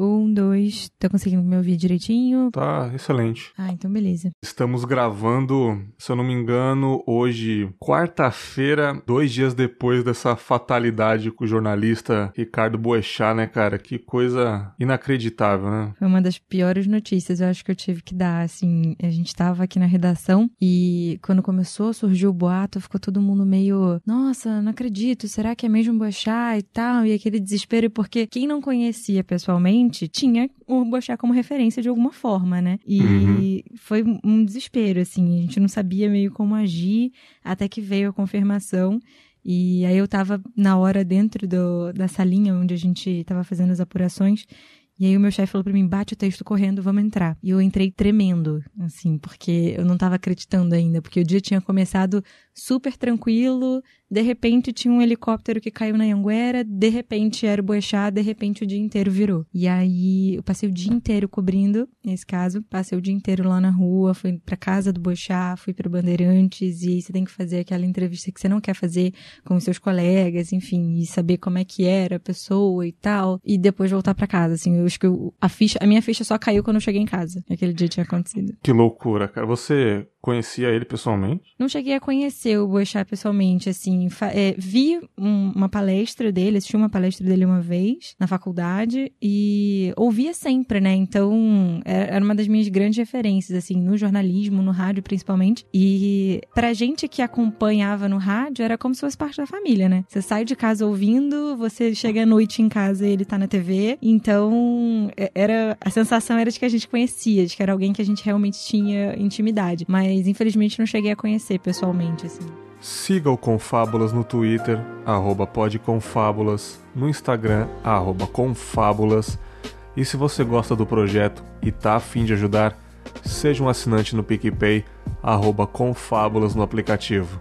Um, dois. Tá conseguindo me ouvir direitinho? Tá, excelente. Ah, então beleza. Estamos gravando, se eu não me engano, hoje, quarta-feira, dois dias depois dessa fatalidade com o jornalista Ricardo Boechat, né, cara? Que coisa inacreditável, né? Foi uma das piores notícias, eu acho que eu tive que dar, assim. A gente tava aqui na redação e quando começou, surgiu o boato, ficou todo mundo meio, nossa, não acredito, será que é mesmo Boechat e tal? E aquele desespero, porque quem não conhecia pessoalmente tinha o Boechat como referência de alguma forma, né? E Uhum. foi um desespero, assim, a gente não sabia meio como agir, até que veio a confirmação. E aí eu tava na hora dentro do, da salinha onde a gente tava fazendo as apurações. E aí o meu chefe falou pra mim, bate o texto correndo, vamos entrar. E eu entrei tremendo, assim, porque eu não tava acreditando ainda, porque o dia tinha começado super tranquilo, de repente tinha um helicóptero que caiu na Anguera, de repente era o Boechat, de repente o dia inteiro virou. E aí eu passei o dia inteiro cobrindo, nesse caso, passei o dia inteiro lá na rua, fui pra casa do Boechat, fui pro Bandeirantes, e aí você tem que fazer aquela entrevista que você não quer fazer com os seus colegas, enfim, e saber como é que era a pessoa e tal, e depois voltar pra casa, assim, eu acho que eu- a ficha, a minha ficha só caiu quando eu cheguei em casa, aquele dia tinha acontecido. Que loucura, cara. Você conhecia ele pessoalmente? Não cheguei a conhecer o Boechat pessoalmente, assim. é, vi um- uma palestra dele, assisti uma palestra dele uma vez na faculdade e ouvia sempre, né? Então, é- era uma das minhas grandes referências, assim, no jornalismo, no rádio principalmente. E pra gente que acompanhava no rádio, era como se fosse parte da família, né? Você sai de casa ouvindo, você chega à noite em casa e ele tá na TV. Então, é- era a sensação era de que a gente conhecia, de que era alguém que a gente realmente tinha intimidade. Mas, infelizmente, não cheguei a conhecer pessoalmente, assim. Siga o Confábulas no Twitter, arroba podconfábulas, no Instagram, arroba confábulas. E se você gosta do projeto e tá afim de ajudar, seja um assinante no PicPay, arroba confábulas no aplicativo.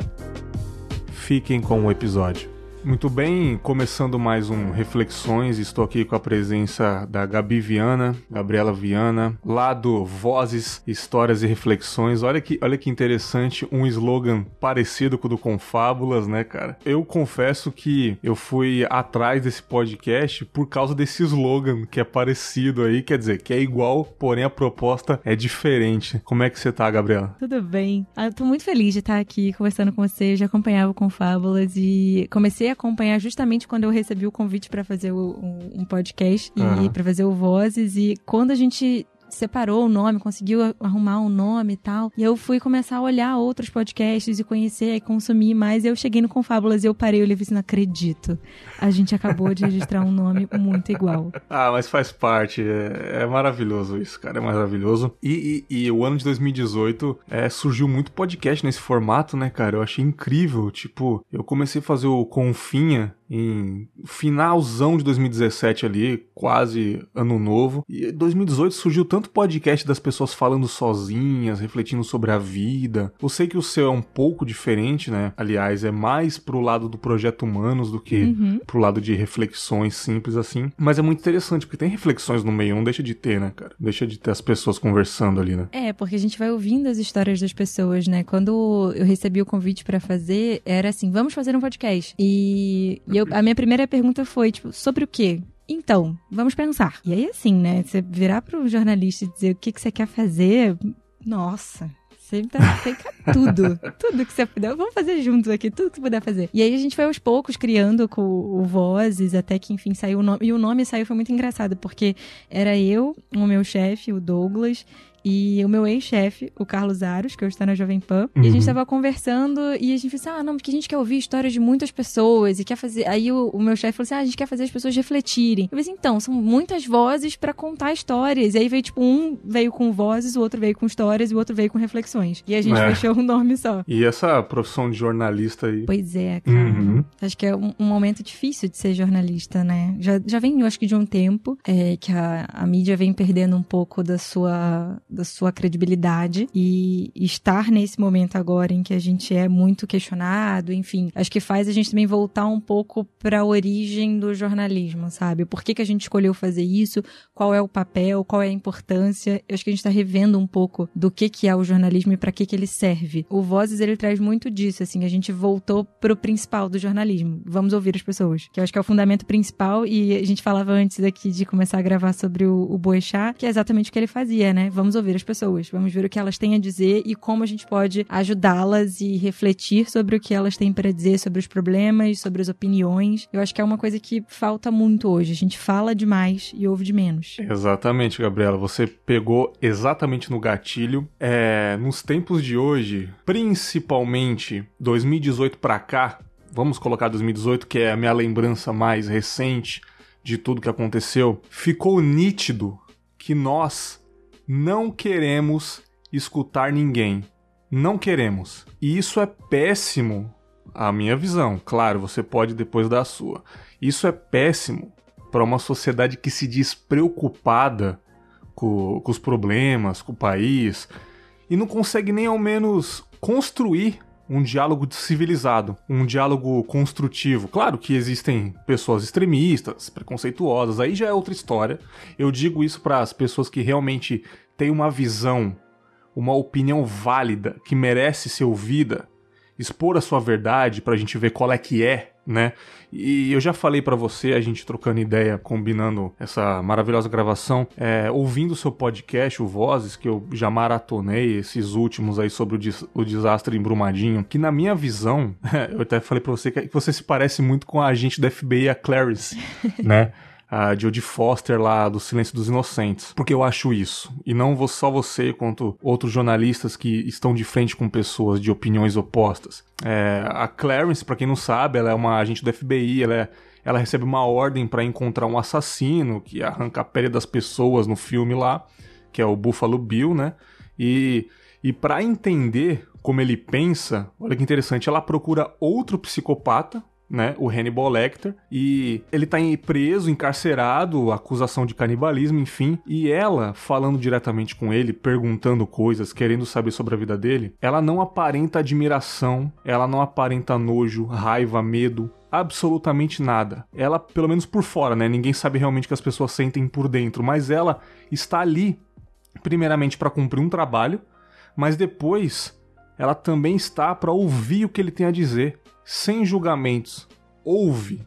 Fiquem com o episódio. Muito bem, começando mais um Reflexões, estou aqui com a presença da Gabi Viana, Gabriela Viana, lá do Vozes, Histórias e Reflexões. Olha que, olha que interessante, um slogan parecido com o do Confábulas, né, cara? Eu confesso que eu fui atrás desse podcast por causa desse slogan que é parecido aí, quer dizer, que é igual, porém a proposta é diferente. Como é que você tá, Gabriela? Tudo bem. Ah, eu tô muito feliz de estar aqui conversando com você. Já acompanhava o Confábulas e comecei a acompanhar justamente quando eu recebi o convite para fazer o- um, um podcast e para fazer o Vozes. E quando a gente separou o nome, conseguiu arrumar um nome e tal. E eu fui começar a olhar outros podcasts e conhecer e consumir mais. Eu cheguei no Confábulas e eu parei e falei assim, não acredito. A gente acabou de registrar um nome muito igual. Ah, mas faz parte. É, é maravilhoso isso, cara. É maravilhoso. E, e- e o ano de 2018 é, surgiu muito podcast nesse formato, né, cara? Eu achei incrível. Tipo, eu comecei a fazer o Confinha em finalzão de 2017 ali, quase ano novo. E 2018 surgiu tanto podcast das pessoas falando sozinhas, refletindo sobre a vida. Eu sei que o seu é um pouco diferente, né? Aliás, é mais pro lado do projeto Humanos do que Uhum. pro lado de reflexões simples assim. Mas é muito interessante, porque tem reflexões no meio, não deixa de ter, né, cara? Deixa de ter as pessoas conversando ali, né? É, porque a gente vai ouvindo as histórias das pessoas, né? Quando eu recebi o convite pra fazer, era assim, vamos fazer um podcast. E, e eu- a minha primeira pergunta foi, tipo, sobre o quê? Então, vamos pensar. E aí, assim, né? Você virar pro jornalista e dizer o que, que você quer fazer, nossa. Você tá, tudo. tudo que você puder. Vamos fazer juntos aqui, tudo que você puder fazer. E aí a gente foi aos poucos criando com o Vozes, até que enfim saiu o nome. E o nome saiu foi muito engraçado, porque era eu, o meu chefe, o Douglas, e o meu ex-chefe, o Carlos Aros, que hoje está na Jovem Pan. E a Uhum. gente tava conversando e a gente falou assim: ah, não, porque a gente quer ouvir histórias de muitas pessoas e quer fazer. Aí o, o meu chefe falou assim: ah, a gente quer fazer as pessoas refletirem. Eu falei assim: então, são muitas vozes pra contar histórias. E aí veio, tipo, um veio com vozes, o outro veio com histórias e o outro veio com reflexões. E a gente É. fechou um nome só. E essa profissão de jornalista aí. Pois é, cara. Uhum. Acho que é um, um momento difícil de ser jornalista, né? Já, já vem, eu acho que de um tempo, é, que a, a mídia vem perdendo um pouco da sua, da sua credibilidade e estar nesse momento agora em que a gente é muito questionado, enfim, acho que faz a gente também voltar um pouco para a origem do jornalismo, sabe? Por que, que a gente escolheu fazer isso? Qual é o papel? Qual é a importância? Eu acho que a gente está revendo um pouco do que, que é o jornalismo e para que, que ele serve. O Vozes, ele traz muito disso, assim, a gente voltou pro principal do jornalismo. Vamos ouvir as pessoas, que eu acho que é o fundamento principal e a gente falava antes aqui de começar a gravar sobre o, o Boechat, que é exatamente o que ele fazia, né? Vamos ouvir as pessoas, vamos ver o que elas têm a dizer e como a gente pode ajudá-las e refletir sobre o que elas têm para dizer sobre os problemas, sobre as opiniões. Eu acho que é uma coisa que falta muito hoje. A gente fala demais e ouve de menos. Exatamente, Gabriela. Você pegou exatamente no gatilho. É, nos tempos de hoje, principalmente 2018 para cá, vamos colocar 2018, que é a minha lembrança mais recente de tudo que aconteceu, ficou nítido que nós não queremos escutar ninguém. Não queremos. E isso é péssimo, a minha visão. Claro, você pode depois dar a sua. Isso é péssimo para uma sociedade que se diz preocupada com, com os problemas, com o país, e não consegue nem ao menos construir um diálogo civilizado, um diálogo construtivo. Claro que existem pessoas extremistas, preconceituosas, aí já é outra história. Eu digo isso para as pessoas que realmente têm uma visão, uma opinião válida, que merece ser ouvida, expor a sua verdade para a gente ver qual é que é né? E eu já falei para você, a gente trocando ideia, combinando essa maravilhosa gravação, é, ouvindo o seu podcast, o Vozes, que eu já maratonei, esses últimos aí sobre o, des o desastre em Brumadinho, que na minha visão, eu até falei para você que você se parece muito com a agente da FBI, a Clarice, né? A Jodie Foster lá do Silêncio dos Inocentes. Porque eu acho isso. E não só você, quanto outros jornalistas que estão de frente com pessoas de opiniões opostas. É, a Clarence, para quem não sabe, ela é uma agente do FBI, ela é ela recebe uma ordem para encontrar um assassino que arranca a pele das pessoas no filme lá, que é o Buffalo Bill, né? E, e para entender como ele pensa, olha que interessante, ela procura outro psicopata né, o Hannibal Lecter, e ele tá preso, encarcerado, acusação de canibalismo, enfim, e ela falando diretamente com ele, perguntando coisas, querendo saber sobre a vida dele, ela não aparenta admiração, ela não aparenta nojo, raiva, medo, absolutamente nada. Ela, pelo menos por fora, né, ninguém sabe realmente o que as pessoas sentem por dentro, mas ela está ali primeiramente para cumprir um trabalho, mas depois ela também está para ouvir o que ele tem a dizer sem julgamentos. Ouve,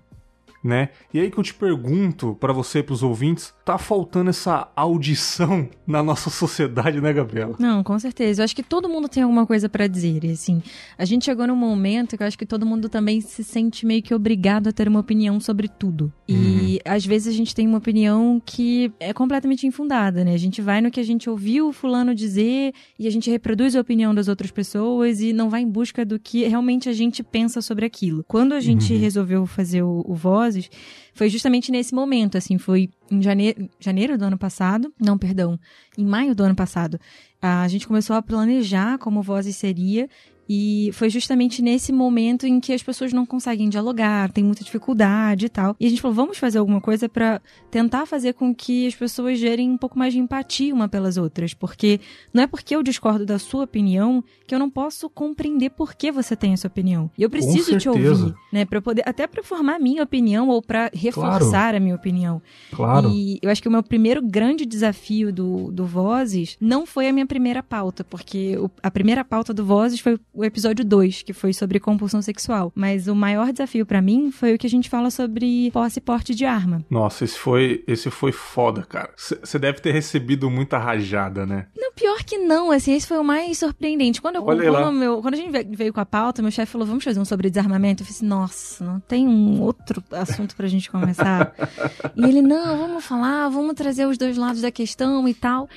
né? E aí que eu te pergunto para você, para os ouvintes, tá faltando essa audição na nossa sociedade, né, Gabriela? Não, com certeza. Eu acho que todo mundo tem alguma coisa para dizer. E, assim, a gente chegou num momento que eu acho que todo mundo também se sente meio que obrigado a ter uma opinião sobre tudo. E uhum. às vezes a gente tem uma opinião que é completamente infundada, né? A gente vai no que a gente ouviu o fulano dizer e a gente reproduz a opinião das outras pessoas e não vai em busca do que realmente a gente pensa sobre aquilo. Quando a gente uhum. resolveu fazer o, o Vozes, foi justamente nesse momento, assim, foi em janeiro, janeiro do ano passado, não, perdão, em maio do ano passado, a gente começou a planejar como Vozes seria e foi justamente nesse momento em que as pessoas não conseguem dialogar, tem muita dificuldade e tal. E a gente falou, vamos fazer alguma coisa para tentar fazer com que as pessoas gerem um pouco mais de empatia uma pelas outras, porque não é porque eu discordo da sua opinião que eu não posso compreender por que você tem essa opinião. E eu preciso te ouvir, né, para poder até para formar a minha opinião ou para reforçar claro. a minha opinião. Claro. E eu acho que o meu primeiro grande desafio do, do Vozes não foi a minha primeira pauta, porque a primeira pauta do Vozes foi o episódio 2, que foi sobre compulsão sexual. Mas o maior desafio para mim foi o que a gente fala sobre posse e porte de arma. Nossa, esse foi, esse foi foda, cara. Você deve ter recebido muita rajada, né? Não, pior que não, assim, esse foi o mais surpreendente. Quando eu quando, meu, quando a gente veio com a pauta, meu chefe falou: "Vamos fazer um sobre desarmamento". Eu falei assim: "Nossa, não tem um outro assunto pra gente começar?". e ele: "Não, vamos falar, vamos trazer os dois lados da questão e tal".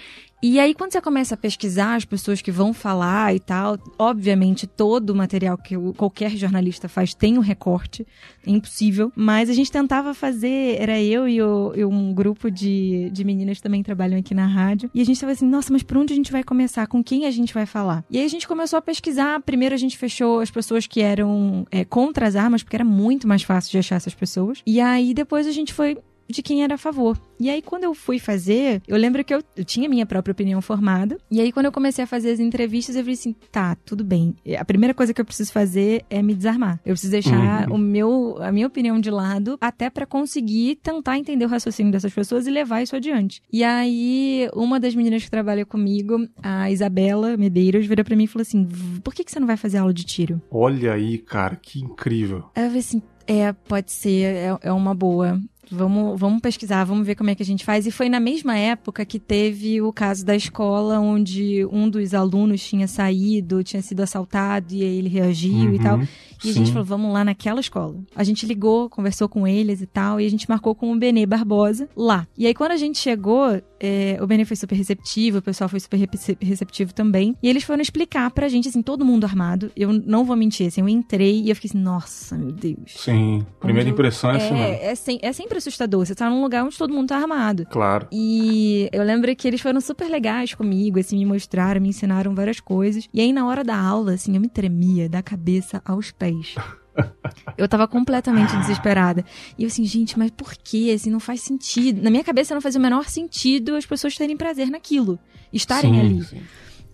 E aí, quando você começa a pesquisar as pessoas que vão falar e tal, obviamente todo o material que qualquer jornalista faz tem um recorte, é impossível. Mas a gente tentava fazer, era eu e, o, e um grupo de, de meninas que também trabalham aqui na rádio. E a gente tava assim, nossa, mas por onde a gente vai começar? Com quem a gente vai falar? E aí a gente começou a pesquisar. Primeiro a gente fechou as pessoas que eram é, contra as armas, porque era muito mais fácil de achar essas pessoas. E aí depois a gente foi de quem era a favor. E aí, quando eu fui fazer, eu lembro que eu, eu tinha minha própria opinião formada. E aí, quando eu comecei a fazer as entrevistas, eu falei assim: tá, tudo bem. A primeira coisa que eu preciso fazer é me desarmar. Eu preciso deixar uhum. o meu, a minha opinião de lado, até para conseguir tentar entender o raciocínio dessas pessoas e levar isso adiante. E aí, uma das meninas que trabalha comigo, a Isabela Medeiros, virou para mim e falou assim: por que, que você não vai fazer aula de tiro? Olha aí, cara, que incrível. Aí eu falei assim: é, pode ser, é, é uma boa. Vamos, vamos pesquisar, vamos ver como é que a gente faz. E foi na mesma época que teve o caso da escola, onde um dos alunos tinha saído, tinha sido assaltado e aí ele reagiu uhum, e tal. E sim. a gente falou, vamos lá naquela escola. A gente ligou, conversou com eles e tal, e a gente marcou com o Benê Barbosa lá. E aí quando a gente chegou, é, o Benê foi super receptivo, o pessoal foi super receptivo também. E eles foram explicar pra gente, assim, todo mundo armado. Eu não vou mentir, assim, eu entrei e eu fiquei assim, nossa, meu Deus. Sim, primeira impressão é, é assim, né? É, é, é sempre assustador. Você tá num lugar onde todo mundo tá armado. Claro. E eu lembro que eles foram super legais comigo, assim, me mostraram, me ensinaram várias coisas. E aí, na hora da aula, assim, eu me tremia da cabeça aos pés. Eu tava completamente desesperada. E eu assim, gente, mas por que? Assim, não faz sentido. Na minha cabeça não fazia o menor sentido as pessoas terem prazer naquilo. Estarem sim, ali. Sim.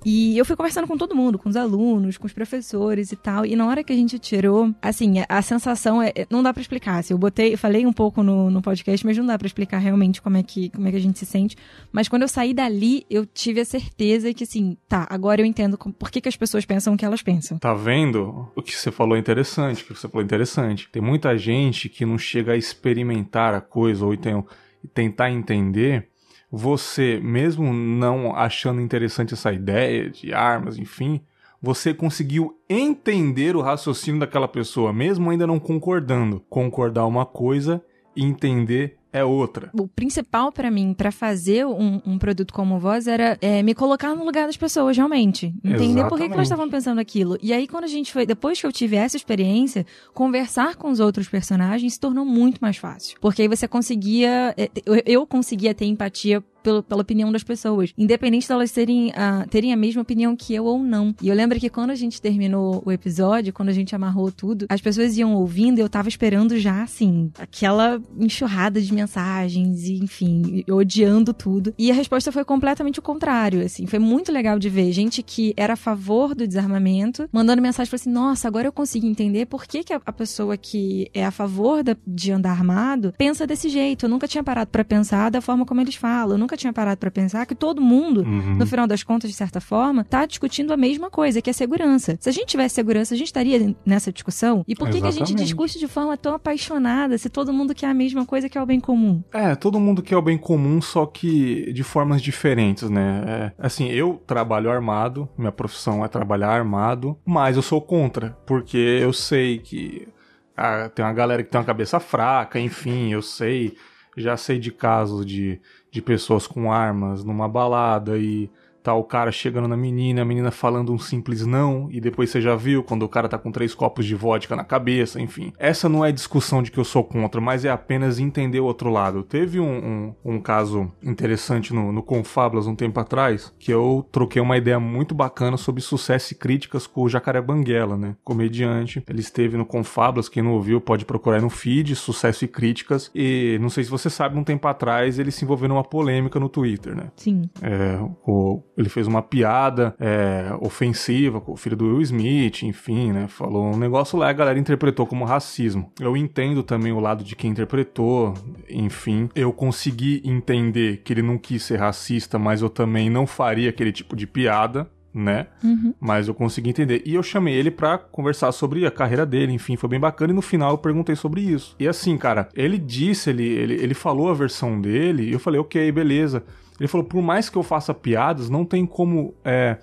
E eu fui conversando com todo mundo, com os alunos, com os professores e tal. E na hora que a gente tirou, assim, a, sensação é. Não dá para explicar. Assim, eu botei, falei um pouco no, no podcast, mas não dá para explicar realmente como é, que, como é que a gente se sente. Mas quando eu saí dali, eu tive a certeza que, assim, tá, agora eu entendo por que, que as pessoas pensam o que elas pensam. Tá vendo? O que você falou é interessante, o que você falou é interessante. Tem muita gente que não chega a experimentar a coisa ou então tentar entender você, mesmo não achando interessante essa ideia de armas, enfim, você conseguiu entender o raciocínio daquela pessoa, mesmo ainda não concordando. Concordar uma coisa entender é outra. O principal para mim, para fazer um, um, produto como Voz, era é, me colocar no lugar das pessoas, realmente. Entender Exatamente. por que, que elas estavam pensando aquilo. E aí, quando a gente foi, depois que eu tive essa experiência, conversar com os outros personagens se tornou muito mais fácil. Porque aí você conseguia, é, eu conseguia ter empatia pelo, pela opinião das pessoas, independente de elas terem, uh, terem a mesma opinião que eu ou não. E eu lembro que quando a gente terminou o episódio, quando a gente amarrou tudo, as pessoas iam ouvindo e eu tava esperando já, assim, aquela enxurrada de mensagens e, enfim, odiando tudo. E a resposta foi completamente o contrário, assim. Foi muito legal de ver gente que era a favor do desarmamento, mandando mensagem falando assim, nossa, agora eu consigo entender por que, que a, a pessoa que é a favor da, de andar armado pensa desse jeito. Eu nunca tinha parado para pensar da forma como eles falam. Eu nunca tinha parado para pensar que todo mundo, uhum. no final das contas, de certa forma, tá discutindo a mesma coisa, que é segurança. Se a gente tivesse segurança, a gente estaria nessa discussão. E por que, que a gente discute de forma tão apaixonada se todo mundo quer a mesma coisa que é o bem comum? É, todo mundo quer o bem comum, só que de formas diferentes, né? É, assim, eu trabalho armado, minha profissão é trabalhar armado, mas eu sou contra, porque eu sei que ah, tem uma galera que tem uma cabeça fraca, enfim, eu sei, já sei de casos de de pessoas com armas numa balada e tá o cara chegando na menina, a menina falando um simples não, e depois você já viu quando o cara tá com três copos de vodka na cabeça, enfim. Essa não é discussão de que eu sou contra, mas é apenas entender o outro lado. Teve um, um, um caso interessante no, no Confablas um tempo atrás, que eu troquei uma ideia muito bacana sobre sucesso e críticas com o Jacaré Banguela, né? Comediante. Ele esteve no Confablas, quem não ouviu pode procurar no feed, sucesso e críticas. E não sei se você sabe, um tempo atrás ele se envolveu numa polêmica no Twitter, né? Sim. É, o ele fez uma piada é, ofensiva com o filho do Will Smith, enfim, né? Falou um negócio lá, a galera interpretou como racismo. Eu entendo também o lado de quem interpretou, enfim. Eu consegui entender que ele não quis ser racista, mas eu também não faria aquele tipo de piada né? Uhum. Mas eu consegui entender. E eu chamei ele para conversar sobre a carreira dele, enfim, foi bem bacana. E no final eu perguntei sobre isso. E assim, cara, ele disse, ele, ele, ele falou a versão dele, e eu falei, ok, beleza. Ele falou: por mais que eu faça piadas, não tem como é,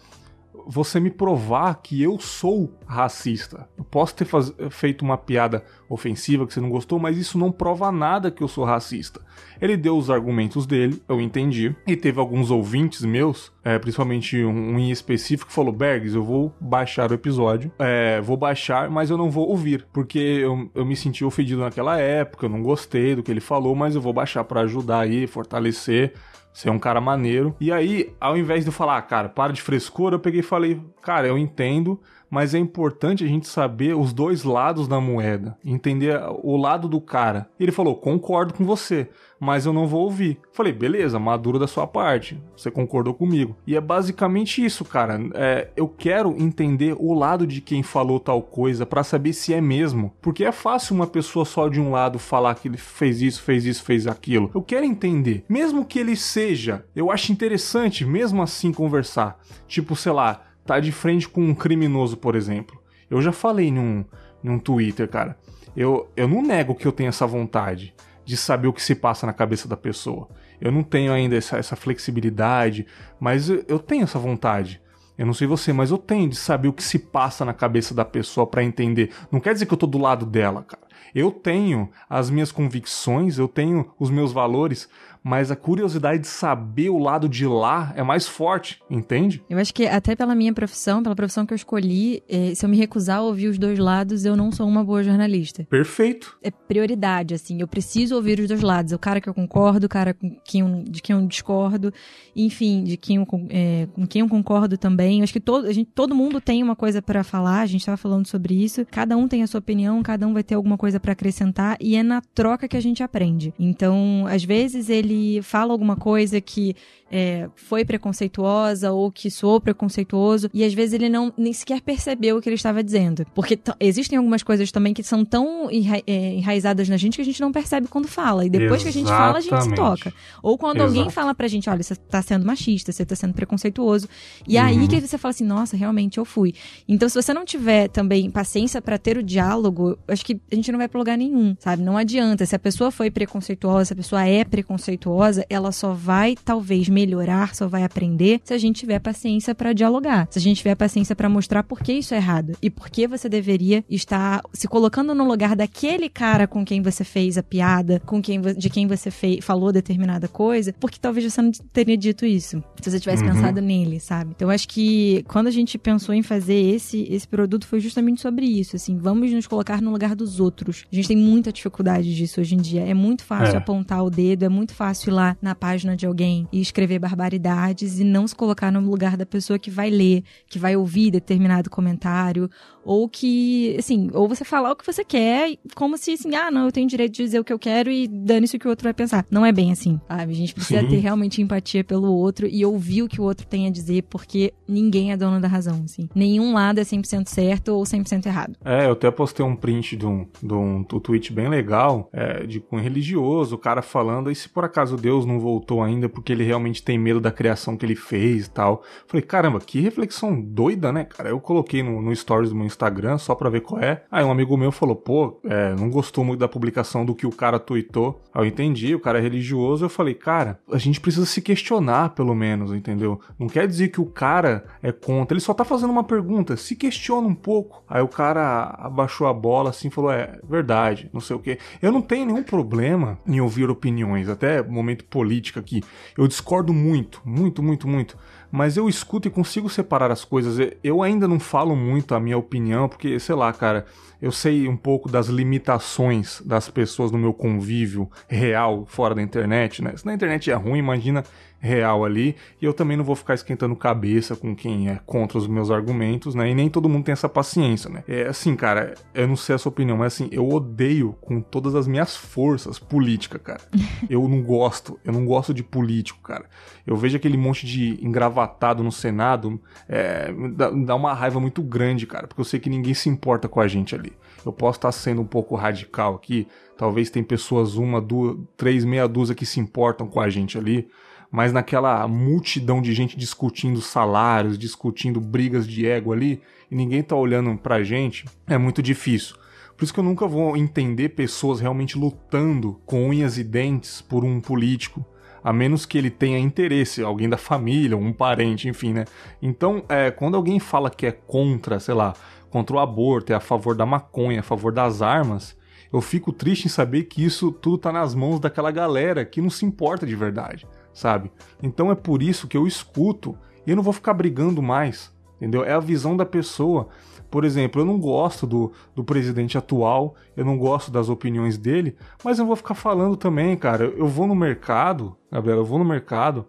você me provar que eu sou racista. Eu posso ter faz... feito uma piada ofensiva que você não gostou, mas isso não prova nada que eu sou racista. Ele deu os argumentos dele, eu entendi, e teve alguns ouvintes meus, é, principalmente um, em específico, que falou: Bergs, eu vou baixar o episódio, é, vou baixar, mas eu não vou ouvir, porque eu, eu me senti ofendido naquela época, eu não gostei do que ele falou, mas eu vou baixar para ajudar aí, fortalecer você é um cara maneiro. E aí, ao invés de eu falar, ah, cara, para de frescura, eu peguei e falei, cara, eu entendo, mas é importante a gente saber os dois lados da moeda, entender o lado do cara. Ele falou: concordo com você, mas eu não vou ouvir. Falei, beleza, maduro da sua parte, você concordou comigo. E é basicamente isso, cara. É, eu quero entender o lado de quem falou tal coisa para saber se é mesmo. Porque é fácil uma pessoa só de um lado falar que ele fez isso, fez isso, fez aquilo. Eu quero entender. Mesmo que ele seja, eu acho interessante, mesmo assim, conversar. Tipo, sei lá, tá de frente com um criminoso, por exemplo. Eu já falei num, num Twitter, cara. Eu, eu não nego que eu tenho essa vontade de saber o que se passa na cabeça da pessoa. Eu não tenho ainda essa, essa flexibilidade, mas eu, eu tenho essa vontade. Eu não sei você, mas eu tenho de saber o que se passa na cabeça da pessoa para entender. Não quer dizer que eu tô do lado dela, cara. Eu tenho as minhas convicções, eu tenho os meus valores, mas a curiosidade de saber o lado de lá é mais forte, entende? Eu acho que até pela minha profissão, pela profissão que eu escolhi, eh, se eu me recusar a ouvir os dois lados, eu não sou uma boa jornalista. Perfeito. É prioridade, assim. Eu preciso ouvir os dois lados. O cara que eu concordo, o cara com quem eu, de quem eu discordo, enfim, de quem eu, é, com quem eu concordo também. Eu acho que todo, a gente, todo mundo tem uma coisa para falar, a gente estava falando sobre isso. Cada um tem a sua opinião, cada um vai ter alguma coisa para acrescentar e é na troca que a gente aprende. Então, às vezes ele ele fala alguma coisa que é, foi preconceituosa ou que soou preconceituoso e às vezes ele não nem sequer percebeu o que ele estava dizendo. Porque existem algumas coisas também que são tão enra é, enraizadas na gente que a gente não percebe quando fala. E depois Exatamente. que a gente fala, a gente se toca. Ou quando Exato. alguém fala pra gente, olha, você tá sendo machista, você tá sendo preconceituoso. E uhum. aí que você fala assim, nossa, realmente eu fui. Então, se você não tiver também paciência para ter o diálogo, acho que a gente não vai pra lugar nenhum, sabe? Não adianta. Se a pessoa foi preconceituosa, se a pessoa é preconceituosa, ela só vai, talvez, melhorar, só vai aprender se a gente tiver paciência para dialogar, se a gente tiver paciência para mostrar por que isso é errado e por que você deveria estar se colocando no lugar daquele cara com quem você fez a piada, com quem de quem você fez, falou determinada coisa, porque talvez você não teria dito isso se você tivesse uhum. pensado nele, sabe? Então acho que quando a gente pensou em fazer esse esse produto foi justamente sobre isso, assim, vamos nos colocar no lugar dos outros. A gente tem muita dificuldade disso hoje em dia. É muito fácil é. apontar o dedo, é muito fácil ir lá na página de alguém e escrever barbaridades e não se colocar no lugar da pessoa que vai ler, que vai ouvir determinado comentário, ou que, assim, ou você falar o que você quer, como se assim, ah, não, eu tenho direito de dizer o que eu quero e dane-se o que o outro vai pensar. Não é bem assim, sabe? A gente precisa Sim. ter realmente empatia pelo outro e ouvir o que o outro tem a dizer, porque ninguém é dono da razão, assim. Nenhum lado é 100% certo ou 100% errado. É, eu até postei um print de um, de um, tweet bem legal, é, de um religioso, o cara falando, e se por acaso Deus não voltou ainda porque ele realmente tem medo da criação que ele fez e tal. Falei, caramba, que reflexão doida, né, cara? Eu coloquei no, no stories do meu Instagram só pra ver qual é. Aí um amigo meu falou, pô, é, não gostou muito da publicação do que o cara tweetou. Aí eu entendi, o cara é religioso. Eu falei, cara, a gente precisa se questionar, pelo menos, entendeu? Não quer dizer que o cara é contra, ele só tá fazendo uma pergunta, se questiona um pouco. Aí o cara abaixou a bola assim falou, é, verdade, não sei o que. Eu não tenho nenhum problema em ouvir opiniões, até momento político aqui. Eu discordo muito, muito, muito, muito mas eu escuto e consigo separar as coisas. Eu ainda não falo muito a minha opinião, porque, sei lá, cara, eu sei um pouco das limitações das pessoas no meu convívio real fora da internet, né? Se na internet é ruim, imagina real ali, e eu também não vou ficar esquentando cabeça com quem é contra os meus argumentos, né? E nem todo mundo tem essa paciência, né? É assim, cara, eu não sei a sua opinião, mas assim, eu odeio com todas as minhas forças política, cara. Eu não gosto, eu não gosto de político, cara. Eu vejo aquele monte de engravatado no Senado, é, dá, dá uma raiva muito grande, cara, porque eu sei que ninguém se importa com a gente ali. Eu posso estar sendo um pouco radical aqui, talvez tem pessoas, uma, duas, três, meia dúzia que se importam com a gente ali, mas naquela multidão de gente discutindo salários, discutindo brigas de ego ali, e ninguém tá olhando pra gente, é muito difícil. Por isso que eu nunca vou entender pessoas realmente lutando com unhas e dentes por um político, a menos que ele tenha interesse, alguém da família, um parente, enfim, né? Então, é, quando alguém fala que é contra, sei lá, contra o aborto, é a favor da maconha, a favor das armas, eu fico triste em saber que isso tudo tá nas mãos daquela galera que não se importa de verdade sabe? Então é por isso que eu escuto e eu não vou ficar brigando mais, entendeu? É a visão da pessoa. Por exemplo, eu não gosto do, do presidente atual, eu não gosto das opiniões dele, mas eu vou ficar falando também, cara. Eu vou no mercado, Gabriela, eu vou no mercado,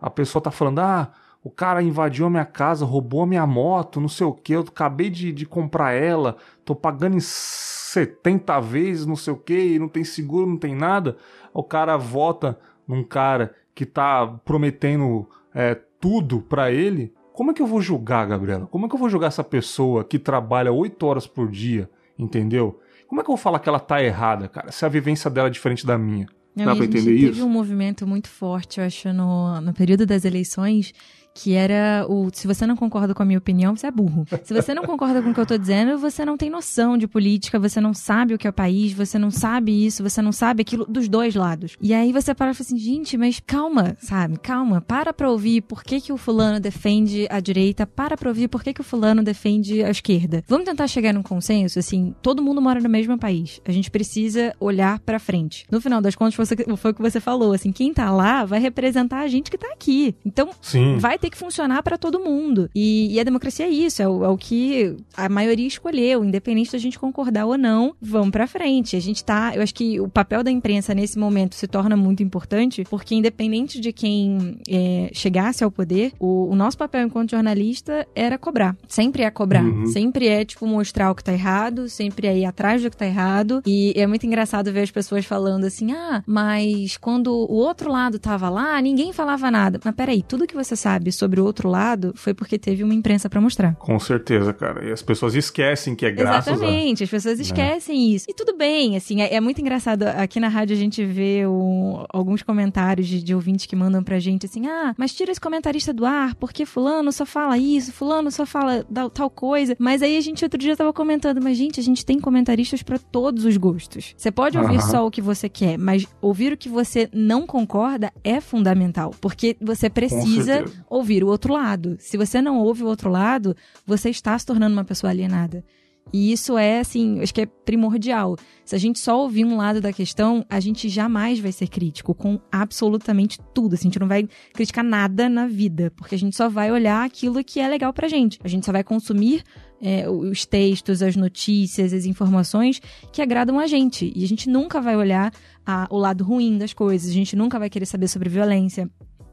a pessoa tá falando, ah, o cara invadiu a minha casa, roubou a minha moto, não sei o que, eu acabei de, de comprar ela, tô pagando em 70 vezes, não sei o que, e não tem seguro, não tem nada. O cara vota num cara que tá prometendo é, tudo para ele. Como é que eu vou julgar, Gabriela? Como é que eu vou julgar essa pessoa que trabalha 8 horas por dia, entendeu? Como é que eu vou falar que ela tá errada, cara, se a vivência dela é diferente da minha? Não, Dá pra entender isso? Teve um movimento muito forte, eu acho, no, no período das eleições, que era o se você não concorda com a minha opinião, você é burro. Se você não concorda com o que eu tô dizendo, você não tem noção de política, você não sabe o que é o país, você não sabe isso, você não sabe aquilo dos dois lados. E aí você para e fala assim, gente, mas calma, sabe? Calma, para pra ouvir por que, que o fulano defende a direita, para pra ouvir por que, que o fulano defende a esquerda. Vamos tentar chegar num consenso, assim, todo mundo mora no mesmo país. A gente precisa olhar pra frente. No final das contas, foi o que você falou, assim, quem tá lá vai representar a gente que tá aqui. Então, Sim. vai ter ter que funcionar para todo mundo. E, e, a democracia é isso, é o, é o, que a maioria escolheu, independente da gente concordar ou não, vamos para frente. A gente tá, eu acho que o papel da imprensa nesse momento se torna muito importante, porque independente de quem é, chegasse ao poder, o, o, nosso papel enquanto jornalista era cobrar. Sempre é cobrar. Uhum. Sempre é, tipo, mostrar o que tá errado, sempre é ir atrás do que tá errado. E é muito engraçado ver as pessoas falando assim, ah, mas quando o outro lado tava lá, ninguém falava nada. Mas peraí, tudo que você sabe sobre o outro lado foi porque teve uma imprensa para mostrar. Com certeza, cara. E as pessoas esquecem que é graças Exatamente, a... as pessoas né? esquecem isso. E tudo bem, assim, é, é, muito engraçado. Aqui na rádio a gente vê um, alguns comentários de, de ouvintes que mandam pra gente assim: ah, mas tira esse comentarista do ar, porque Fulano só fala isso, Fulano só fala tal coisa. Mas aí a gente outro dia tava comentando, mas gente, a gente tem comentaristas para todos os gostos. Você pode ouvir uhum. só o que você quer, mas ouvir o que você não concorda é fundamental, porque você precisa ouvir o outro lado. Se você não ouve o outro lado, você está se tornando uma pessoa alienada. E isso é, assim, acho que é primordial. Se a gente só ouvir um lado da questão, a gente jamais vai ser crítico com absolutamente tudo. Assim, a gente não vai criticar nada na vida, porque a gente só vai olhar aquilo que é legal pra gente. A gente só vai consumir é, os textos, as notícias, as informações que agradam a gente. E a gente nunca vai olhar a, o lado ruim das coisas, a gente nunca vai querer saber sobre violência,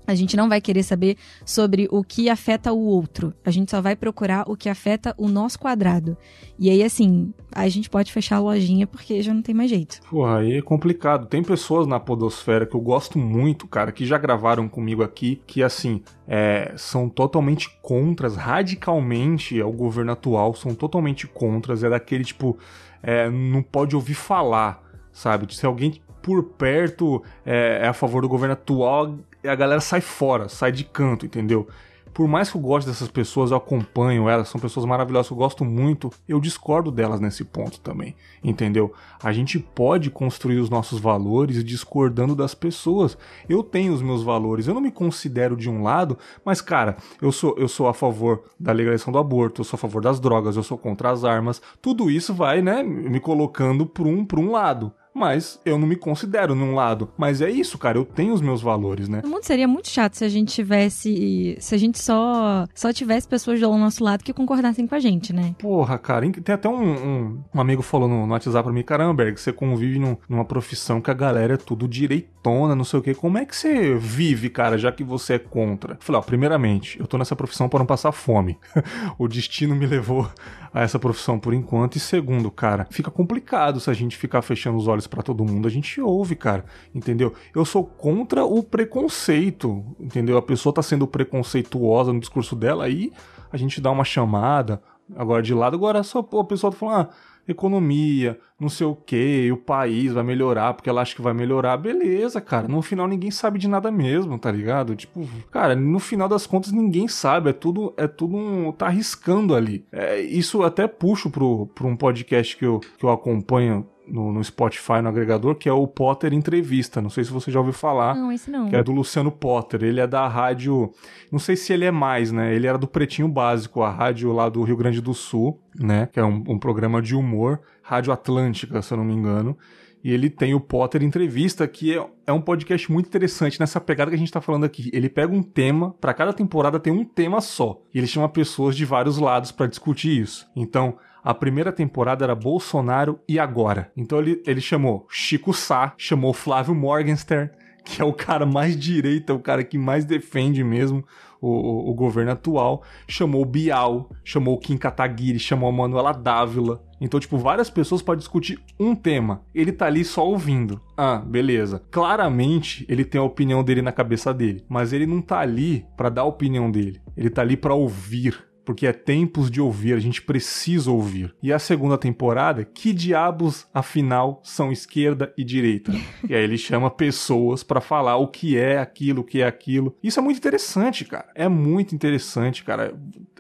a gente não vai querer saber sobre o que afeta o outro. A gente só vai procurar o que afeta o nosso quadrado. E aí, assim, a gente pode fechar a lojinha porque já não tem mais jeito. Porra, aí é complicado. Tem pessoas na Podosfera que eu gosto muito, cara, que já gravaram comigo aqui, que, assim, é, são totalmente contras, radicalmente ao governo atual, são totalmente contras. É daquele tipo, é, não pode ouvir falar, sabe? Se alguém por perto é, é a favor do governo atual, a galera sai fora, sai de canto, entendeu? Por mais que eu goste dessas pessoas, eu acompanho elas, são pessoas maravilhosas, eu gosto muito, eu discordo delas nesse ponto também, entendeu? A gente pode construir os nossos valores discordando das pessoas. Eu tenho os meus valores, eu não me considero de um lado, mas cara, eu sou eu sou a favor da legalização do aborto, eu sou a favor das drogas, eu sou contra as armas. Tudo isso vai, né, me colocando por um, por um lado mas eu não me considero num lado. Mas é isso, cara, eu tenho os meus valores, né? O mundo seria muito chato se a gente tivesse. Se a gente só só tivesse pessoas do nosso lado que concordassem com a gente, né? Porra, cara, tem até um, um, um amigo falou no, no WhatsApp pra mim: caramba, Berg, você convive num, numa profissão que a galera é tudo direitona, não sei o que. Como é que você vive, cara, já que você é contra? Eu falei, ó, primeiramente, eu tô nessa profissão para não passar fome. o destino me levou a essa profissão por enquanto. E segundo, cara, fica complicado se a gente ficar fechando os olhos para todo mundo. A gente ouve, cara, entendeu? Eu sou contra o preconceito, entendeu? A pessoa tá sendo preconceituosa no discurso dela, aí a gente dá uma chamada agora de lado. Agora só a pessoa tá falando, ah, economia, não sei o que, o país vai melhorar porque ela acha que vai melhorar. Beleza, cara. No final ninguém sabe de nada mesmo, tá ligado? Tipo, cara, no final das contas ninguém sabe. É tudo, é tudo um. tá arriscando ali. É, isso até puxo pro, pro um podcast que eu, que eu acompanho no, no, Spotify, no agregador, que é o Potter Entrevista. Não sei se você já ouviu falar. Não, esse não. Que é do Luciano Potter. Ele é da rádio. Não sei se ele é mais, né? Ele era do Pretinho Básico, a rádio lá do Rio Grande do Sul, né? Que é um, um programa de humor. Rádio Atlântica, se eu não me engano. E ele tem o Potter Entrevista, que é, é um podcast muito interessante nessa pegada que a gente tá falando aqui. Ele pega um tema, para cada temporada tem um tema só. E ele chama pessoas de vários lados para discutir isso. Então, a primeira temporada era Bolsonaro e agora. Então ele, ele chamou Chico Sá, chamou Flávio Morgenstern, que é o cara mais direita, o cara que mais defende mesmo o, o, o governo atual, chamou Bial, chamou Kim Kataguiri, chamou a Manuela Dávila. Então, tipo, várias pessoas podem discutir um tema. Ele tá ali só ouvindo. Ah, beleza. Claramente, ele tem a opinião dele na cabeça dele, mas ele não tá ali para dar a opinião dele. Ele tá ali para ouvir porque é tempos de ouvir, a gente precisa ouvir. E a segunda temporada, que diabos afinal são esquerda e direita? e aí ele chama pessoas para falar o que é aquilo, o que é aquilo. Isso é muito interessante, cara. É muito interessante, cara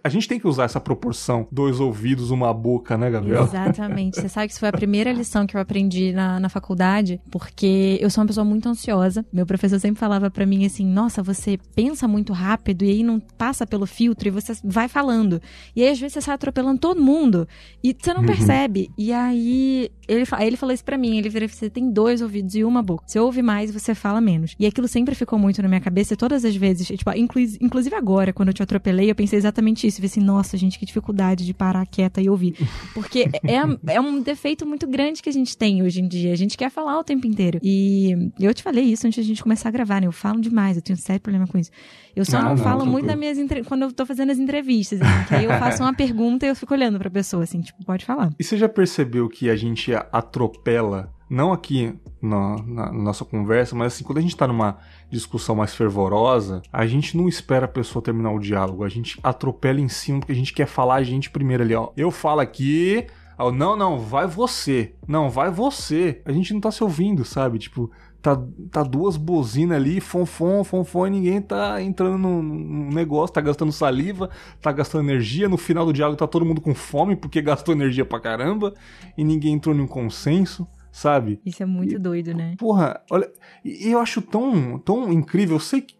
a gente tem que usar essa proporção, dois ouvidos, uma boca, né, Gabriel? Exatamente. Você sabe que isso foi a primeira lição que eu aprendi na, na faculdade, porque eu sou uma pessoa muito ansiosa. Meu professor sempre falava para mim assim: nossa, você pensa muito rápido e aí não passa pelo filtro e você vai falando. E aí às vezes você sai atropelando todo mundo e você não uhum. percebe. E aí ele, aí ele falou isso pra mim: ele virou, você tem dois ouvidos e uma boca. Você ouve mais, você fala menos. E aquilo sempre ficou muito na minha cabeça todas as vezes, tipo, inclusive agora, quando eu te atropelei, eu pensei exatamente isso isso. E assim, nossa, gente, que dificuldade de parar quieta e ouvir. Porque é, é um defeito muito grande que a gente tem hoje em dia. A gente quer falar o tempo inteiro. E eu te falei isso antes da gente começar a gravar, né? Eu falo demais, eu tenho sério problema com isso. Eu só não, não, falo muito nas minhas entre... quando eu tô fazendo as entrevistas, assim, que aí eu faço uma pergunta e eu fico olhando pra pessoa, assim, tipo, pode falar. E você já percebeu que a gente atropela não aqui na, na, nossa conversa, mas assim, quando a gente tá numa discussão mais fervorosa, a gente não espera a pessoa terminar o diálogo, a gente atropela em cima porque a gente quer falar a gente primeiro ali, ó. Eu falo aqui, ó, não, não, vai você. Não, vai você. A gente não tá se ouvindo, sabe? Tipo, tá, tá duas buzinas ali, fonfon, fonfon, e ninguém tá entrando no, negócio, tá gastando saliva, tá gastando energia. No final do diálogo tá todo mundo com fome porque gastou energia pra caramba e ninguém entrou num consenso sabe? Isso é muito e, doido, né? Porra, olha, eu acho tão, tão incrível. Eu sei que,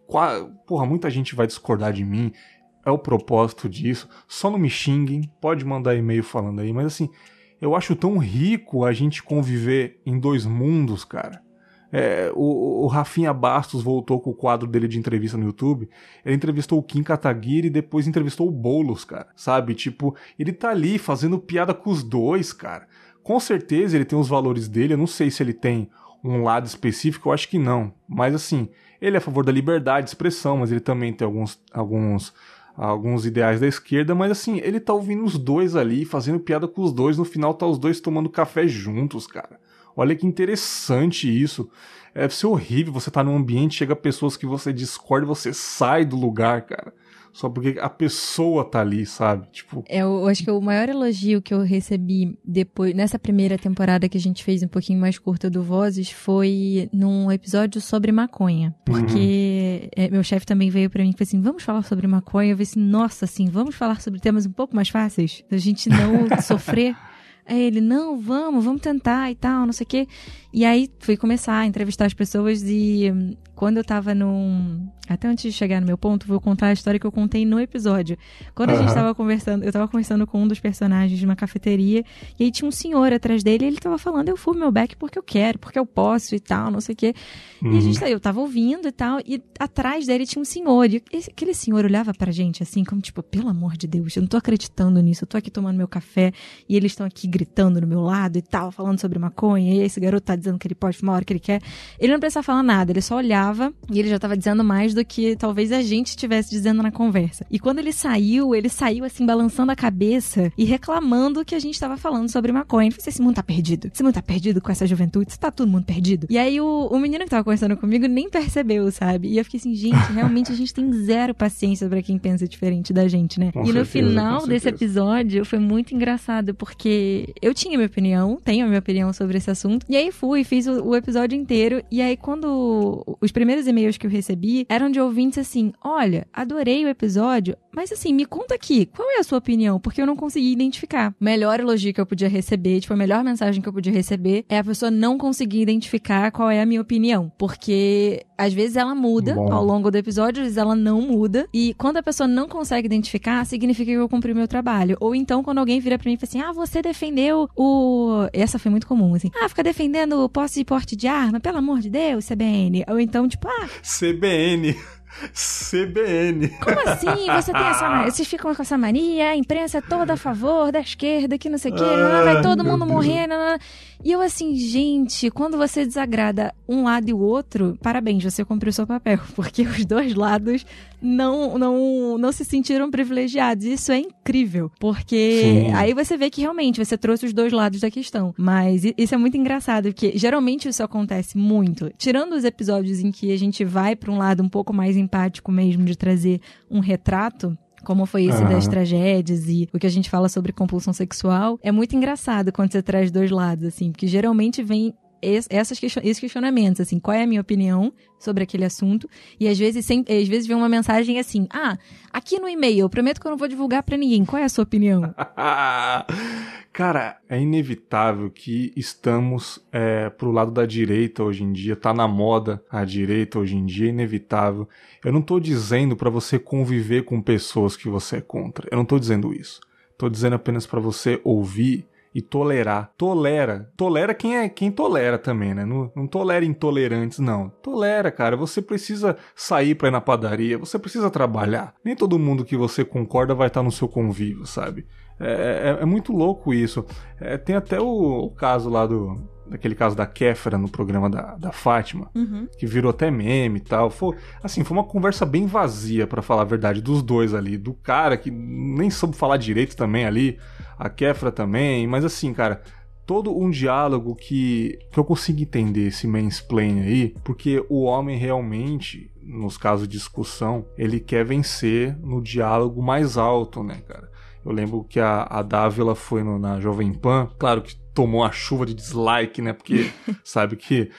porra, muita gente vai discordar de mim. É o propósito disso. Só não me xinguem. Pode mandar e-mail falando aí. Mas assim, eu acho tão rico a gente conviver em dois mundos, cara. É, o, o Rafinha Bastos voltou com o quadro dele de entrevista no YouTube. Ele entrevistou o Kim Kataguiri e depois entrevistou o Boulos, cara. Sabe? Tipo, ele tá ali fazendo piada com os dois, cara. Com certeza ele tem os valores dele, eu não sei se ele tem um lado específico, eu acho que não. Mas assim, ele é a favor da liberdade de expressão, mas ele também tem alguns, alguns, alguns ideais da esquerda, mas assim, ele tá ouvindo os dois ali, fazendo piada com os dois, no final tá os dois tomando café juntos, cara. Olha que interessante isso. É ser horrível você tá num ambiente, chega pessoas que você discorda você sai do lugar, cara só porque a pessoa tá ali, sabe? Tipo. É, eu acho que o maior elogio que eu recebi depois, nessa primeira temporada que a gente fez um pouquinho mais curta do Vozes, foi num episódio sobre maconha. Porque uhum. meu chefe também veio para mim e falou assim: vamos falar sobre maconha. Eu falei assim, nossa, assim, vamos falar sobre temas um pouco mais fáceis, pra gente não sofrer. Aí ele, não, vamos, vamos tentar e tal, não sei o quê. E aí fui começar a entrevistar as pessoas e hum, quando eu tava num. Até antes de chegar no meu ponto, vou contar a história que eu contei no episódio. Quando uhum. a gente tava conversando, eu tava conversando com um dos personagens de uma cafeteria, e aí tinha um senhor atrás dele, e ele tava falando, eu fumo meu back porque eu quero, porque eu posso e tal, não sei o quê. Uhum. E a gente, uhum. eu tava ouvindo e tal, e atrás dele tinha um senhor, e aquele senhor olhava pra gente assim, como tipo, pelo amor de Deus, eu não tô acreditando nisso, eu tô aqui tomando meu café, e eles estão aqui gritando no meu lado e tal, falando sobre maconha, e esse garoto tá dizendo que ele pode fumar a hora que ele quer. Ele não precisava falar nada, ele só olhava e ele já estava dizendo mais do que talvez a gente estivesse dizendo na conversa. E quando ele saiu, ele saiu assim, balançando a cabeça e reclamando que a gente estava falando sobre maconha. Ele falou assim: esse mundo tá perdido. Esse mundo tá perdido com essa juventude, está todo mundo perdido. E aí o, o menino que tava conversando comigo nem percebeu, sabe? E eu fiquei assim, gente, realmente a gente tem zero paciência para quem pensa diferente da gente, né? Com e certeza, no final desse episódio foi muito engraçado, porque eu tinha minha opinião, tenho a minha opinião sobre esse assunto. E aí fui, fiz o, o episódio inteiro. E aí, quando os primeiros e-mails que eu recebi eram de ouvintes assim: olha, adorei o episódio, mas assim, me conta aqui, qual é a sua opinião? Porque eu não consegui identificar. Melhor elogio que eu podia receber, tipo, a melhor mensagem que eu podia receber é a pessoa não conseguir identificar qual é a minha opinião. Porque às vezes ela muda Bom. ao longo do episódio, às vezes ela não muda. E quando a pessoa não consegue identificar, significa que eu cumpri o meu trabalho. Ou então, quando alguém vira pra mim e fala assim: ah, você defendeu o. Essa foi muito comum, assim. Ah, fica defendendo o posse de porte de arma, pelo amor de Deus, CBN. Ou então, tipo, ah. CBN. CBN. Como assim? Você tem essa. Vocês ficam com essa mania, a imprensa é toda a favor da esquerda, que não sei o quê, vai todo mundo morrer. Não, não. E eu assim, gente, quando você desagrada um lado e o outro, parabéns, você cumpriu o seu papel, porque os dois lados não, não, não se sentiram privilegiados. Isso é incrível, porque Sim. aí você vê que realmente você trouxe os dois lados da questão. Mas isso é muito engraçado, porque geralmente isso acontece muito. Tirando os episódios em que a gente vai para um lado um pouco mais empático mesmo, de trazer um retrato, como foi esse uhum. das tragédias e o que a gente fala sobre compulsão sexual, é muito engraçado quando você traz dois lados, assim, porque geralmente vem essas esses questionamentos, assim, qual é a minha opinião sobre aquele assunto? E às vezes, sem, às vezes vem uma mensagem assim, ah, aqui no e-mail, eu prometo que eu não vou divulgar para ninguém, qual é a sua opinião? Cara, é inevitável que estamos é, pro lado da direita hoje em dia, tá na moda a direita hoje em dia, é inevitável. Eu não tô dizendo para você conviver com pessoas que você é contra, eu não tô dizendo isso. Tô dizendo apenas para você ouvir e tolerar. Tolera. Tolera quem é quem tolera também, né? Não, não tolera intolerantes, não. Tolera, cara. Você precisa sair pra ir na padaria, você precisa trabalhar. Nem todo mundo que você concorda vai estar no seu convívio, sabe? É, é, é muito louco isso. É, tem até o, o, caso lá do. Daquele caso da Kéfera no programa da, da Fátima, uhum. que virou até meme e tal. Foi, assim, foi uma conversa bem vazia, para falar a verdade, dos dois ali. Do cara que nem soube falar direito também ali, a Kefra também, mas assim, cara, todo um diálogo que, que eu consigo entender esse mansplain aí, porque o homem realmente, nos casos de discussão, ele quer vencer no diálogo mais alto, né, cara? Eu lembro que a, a Dávila foi no, na Jovem Pan, claro que tomou a chuva de dislike, né, porque sabe que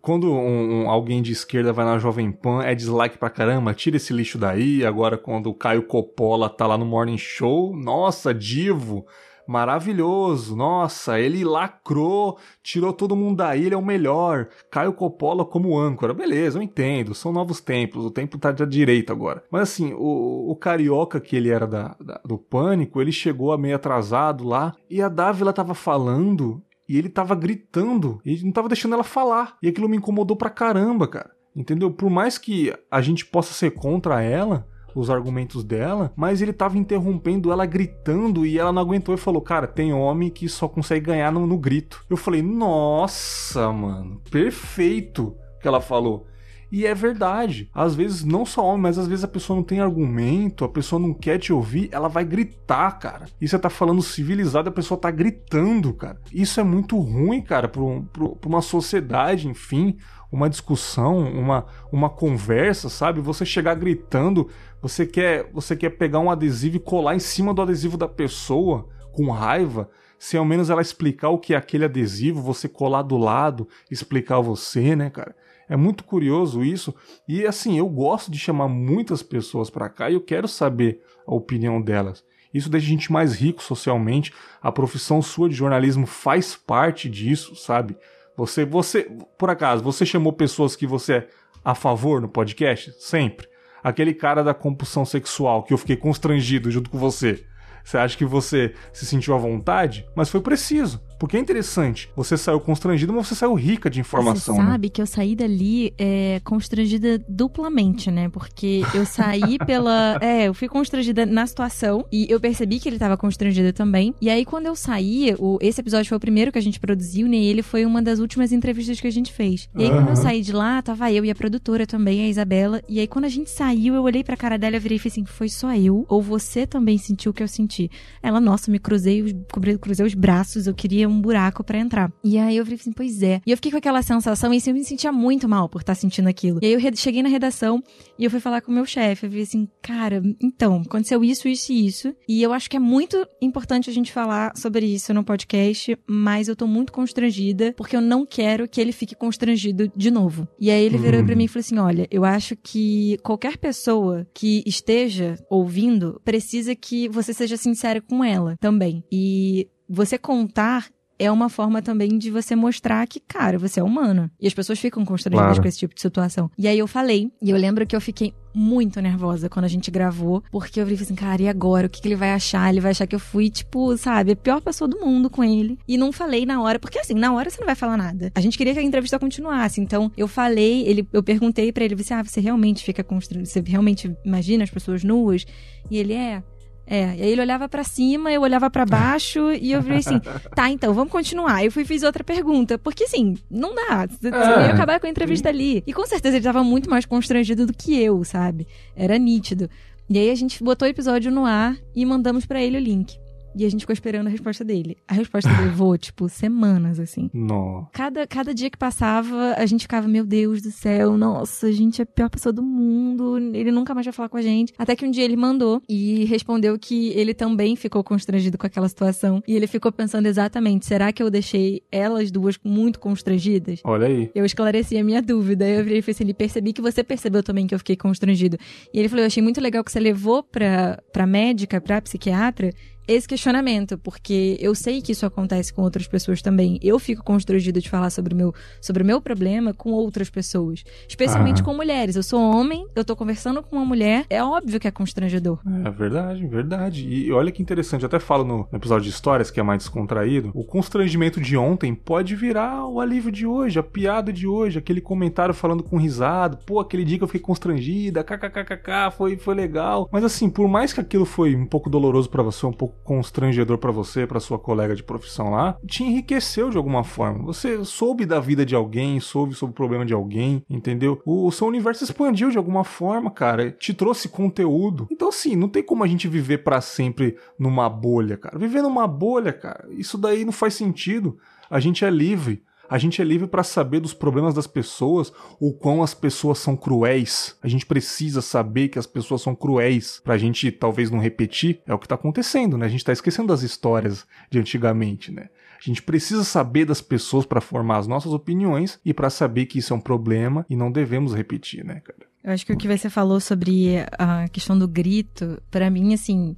quando um, um, alguém de esquerda vai na Jovem Pan, é dislike pra caramba, tira esse lixo daí. Agora, quando o Caio Coppola tá lá no Morning Show, nossa, divo, maravilhoso, nossa, ele lacrou, tirou todo mundo daí, ele é o melhor. Caio Coppola como âncora, beleza, eu entendo, são novos tempos, o tempo tá da direita agora. Mas assim, o, o carioca que ele era da, da, do Pânico, ele chegou meio atrasado lá, e a Dávila tava falando, e ele tava gritando, e não tava deixando ela falar. E aquilo me incomodou pra caramba, cara. Entendeu? Por mais que a gente possa ser contra ela, os argumentos dela, mas ele tava interrompendo ela gritando e ela não aguentou e falou: Cara, tem homem que só consegue ganhar no, no grito. Eu falei: Nossa, mano, perfeito que ela falou. E é verdade. Às vezes, não só homem, mas às vezes a pessoa não tem argumento, a pessoa não quer te ouvir, ela vai gritar, cara. E você tá falando civilizado, a pessoa tá gritando, cara. Isso é muito ruim, cara, pra, um, pra uma sociedade, enfim, uma discussão, uma, uma conversa, sabe? Você chegar gritando, você quer, você quer pegar um adesivo e colar em cima do adesivo da pessoa com raiva, se ao menos ela explicar o que é aquele adesivo, você colar do lado, explicar você, né, cara? É muito curioso isso. E assim, eu gosto de chamar muitas pessoas para cá e eu quero saber a opinião delas. Isso deixa a gente mais rico socialmente. A profissão sua de jornalismo faz parte disso, sabe? Você, você, por acaso, você chamou pessoas que você é a favor no podcast? Sempre. Aquele cara da compulsão sexual que eu fiquei constrangido junto com você. Você acha que você se sentiu à vontade? Mas foi preciso. Porque é interessante. Você saiu constrangido, mas você saiu rica de informação. Você né? sabe né? que eu saí dali é, constrangida duplamente, né? Porque eu saí pela. É, eu fui constrangida na situação e eu percebi que ele estava constrangido também. E aí, quando eu saí, o, esse episódio foi o primeiro que a gente produziu, né? E ele foi uma das últimas entrevistas que a gente fez. E aí, uhum. quando eu saí de lá, tava eu e a produtora também, a Isabela. E aí, quando a gente saiu, eu olhei pra cara dela e virei e falei assim: foi só eu? Ou você também sentiu o que eu senti? Ela, nossa, me cruzei, cruzei os braços, eu queria um buraco para entrar. E aí eu falei assim, pois é. E eu fiquei com aquela sensação e assim, eu me sentia muito mal por estar sentindo aquilo. E aí eu cheguei na redação e eu fui falar com o meu chefe. Eu falei assim, cara, então, aconteceu isso, isso e isso. E eu acho que é muito importante a gente falar sobre isso no podcast, mas eu tô muito constrangida porque eu não quero que ele fique constrangido de novo. E aí ele virou uhum. para mim e falou assim: olha, eu acho que qualquer pessoa que esteja ouvindo precisa que você seja sincera com ela também. E você contar é uma forma também de você mostrar que, cara, você é humano. E as pessoas ficam constrangidas Claro. com esse tipo de situação. E aí eu falei, e eu lembro que eu fiquei muito nervosa quando a gente gravou, porque eu falei assim, cara, e agora? O que, que ele vai achar? Ele vai achar que eu fui, tipo, sabe, a pior pessoa do mundo com ele. E não falei na hora, porque assim, na hora você não vai falar nada. A gente queria que a entrevista continuasse, então eu falei, ele, eu perguntei pra ele, você, ah, você realmente fica constrangido, você realmente imagina as pessoas nuas? E ele, é... É, e aí ele olhava pra cima, eu olhava pra baixo e eu falei assim: tá, então, vamos continuar. Eu fui fiz outra pergunta. Porque assim, não dá. Você É. ia acabar com a entrevista ali. E com certeza ele tava muito mais constrangido do que eu, sabe? Era nítido. E aí a gente botou o episódio no ar e mandamos pra ele o link. E a gente ficou esperando a resposta dele. A resposta levou, tipo, semanas, assim. Nossa. Cada, cada dia que passava, a gente ficava, meu Deus do céu, nossa, a gente é a pior pessoa do mundo, ele nunca mais vai falar com a gente. Até que um dia ele mandou e respondeu que ele também ficou constrangido com aquela situação. E ele ficou pensando exatamente, será que eu deixei elas duas muito constrangidas? Olha aí. Eu esclareci a minha dúvida. Eu virei e falei assim, ele percebi que você percebeu também que eu fiquei constrangido. E ele falou, eu achei muito legal que você levou pra, pra médica, pra psiquiatra, esse questionamento, porque eu sei que isso acontece com outras pessoas também. Eu fico constrangido de falar sobre o meu, sobre o meu problema com outras pessoas. Especialmente Aham. com mulheres. Eu sou homem, eu tô conversando com uma mulher, é óbvio que é constrangedor. É verdade, verdade. E olha que interessante, eu até falo no episódio de histórias, que é mais descontraído, o constrangimento de ontem pode virar o alívio de hoje, a piada de hoje, aquele comentário falando com risado, pô, aquele dia que eu fiquei constrangida, kkkk, foi, foi legal. Mas assim, por mais que aquilo foi um pouco doloroso pra você, um pouco constrangedor pra você, pra sua colega de profissão lá, te enriqueceu de alguma forma. Você soube da vida de alguém, soube sobre o problema de alguém, entendeu? O, o seu universo expandiu de alguma forma, cara, te trouxe conteúdo. Então assim, não tem como a gente viver pra sempre numa bolha, cara. Viver numa bolha, cara, isso daí não faz sentido. A gente é livre. A gente é livre para saber dos problemas das pessoas, o quão as pessoas são cruéis. A gente precisa saber que as pessoas são cruéis pra gente talvez não repetir. É o que tá acontecendo, né? A gente tá esquecendo das histórias de antigamente, né? A gente precisa saber das pessoas para formar as nossas opiniões e para saber que isso é um problema e não devemos repetir, né, cara? Eu acho que o que você falou sobre a questão do grito, pra mim, assim,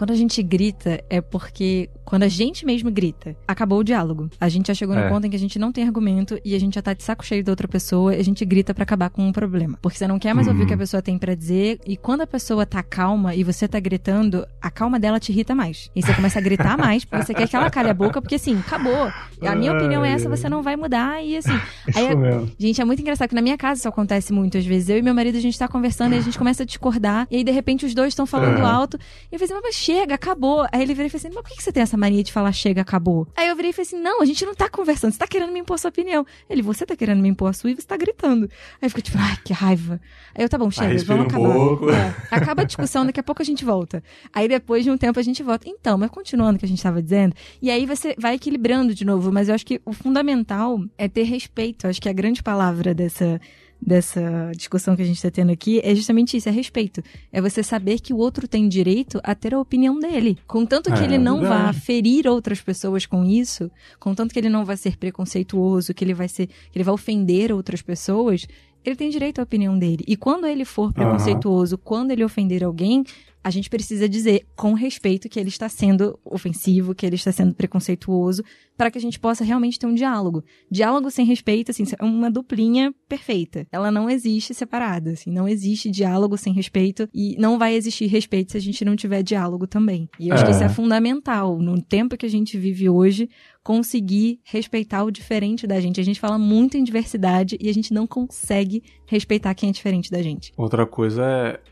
quando a gente grita é porque quando a gente mesmo grita, acabou o diálogo. A gente já chegou no É. ponto em que a gente não tem argumento e a gente já tá de saco cheio da outra pessoa e a gente grita pra acabar com um problema. Porque você não quer mais ouvir o que a pessoa tem pra dizer e quando a pessoa tá calma e você tá gritando, a calma dela te irrita mais. E você começa a gritar mais porque você quer que ela calhe a boca porque assim, acabou. A minha opinião é essa, você não vai mudar e assim. Aí, mesmo. Gente, é muito engraçado que na minha casa isso acontece muito às vezes. Eu e meu marido, a gente tá conversando e a gente começa a discordar. E aí, de repente, os dois estão falando Aham. alto. E eu falei assim, mas chega, acabou. Aí ele virou e falou assim, mas por que você tem essa mania de falar chega, acabou? Aí eu virei e falei assim, não, a gente não tá conversando. Você tá querendo me impor sua opinião. Ele, você tá querendo me impor a sua e você tá gritando. Aí eu fico tipo, ai, que raiva. Aí eu, tá bom, chega, vamos um acabar. pouco. É, acaba a discussão, daqui a pouco a gente volta. Aí depois de um tempo a gente volta. Então, mas continuando o que a gente tava dizendo, e aí você vai equilibrando de novo, mas eu acho que o fundamental é ter respeito. Eu acho que a grande palavra dessa dessa discussão que a gente está tendo aqui é justamente isso, é respeito. É você saber que o outro tem direito a ter a opinião dele. Contanto que É, ele não vá ferir outras pessoas com isso, contanto que ele não vai ser preconceituoso, que ele vai ser, que ele vai ofender outras pessoas, ele tem direito à opinião dele. E quando ele for preconceituoso, quando ele ofender alguém, a gente precisa dizer com respeito que ele está sendo ofensivo, que ele está sendo preconceituoso, para que a gente possa realmente ter um diálogo. Diálogo sem respeito, assim, é uma duplinha perfeita. Ela não existe separada, assim, não existe diálogo sem respeito e não vai existir respeito se a gente não tiver diálogo também. E eu acho que É. isso é fundamental no tempo que a gente vive hoje, conseguir respeitar o diferente da gente. A gente fala muito em diversidade e a gente não consegue respeitar quem é diferente da gente. Outra coisa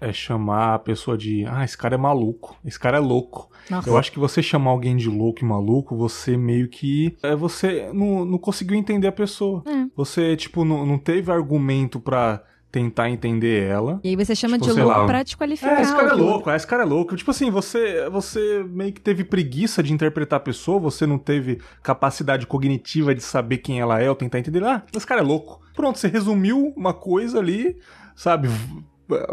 é, é chamar a pessoa de, ah, esse cara é maluco, esse cara é louco. Nossa. Eu acho que você chamar alguém de louco e maluco, você meio que. É, você não, não conseguiu entender a pessoa. É. Você, tipo, não, não teve argumento pra tentar entender ela. E aí você chama Tipo, de louco lá. pra desqualificar. É, esse cara é louco, é, esse cara é louco. Tipo assim, você, você meio que teve preguiça de interpretar a pessoa, você não teve capacidade cognitiva de saber quem ela é ou tentar entender. Ah, esse cara é louco. Pronto, você resumiu uma coisa ali, sabe,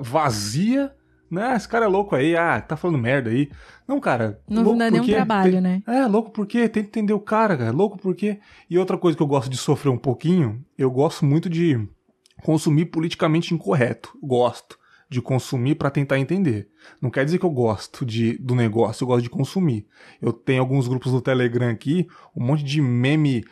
vazia, né? Esse cara é louco aí, ah, tá falando merda aí. Não, cara. Não louco dá nenhum trabalho, Tem- né? É, louco por quê? Tenta entender o cara, cara. Louco por quê? E outra coisa que eu gosto de sofrer um pouquinho, eu gosto muito de consumir politicamente incorreto. Gosto. de consumir para tentar entender. Não quer dizer que eu gosto de, do negócio, eu gosto de consumir. Eu tenho alguns grupos do Telegram aqui, um monte de meme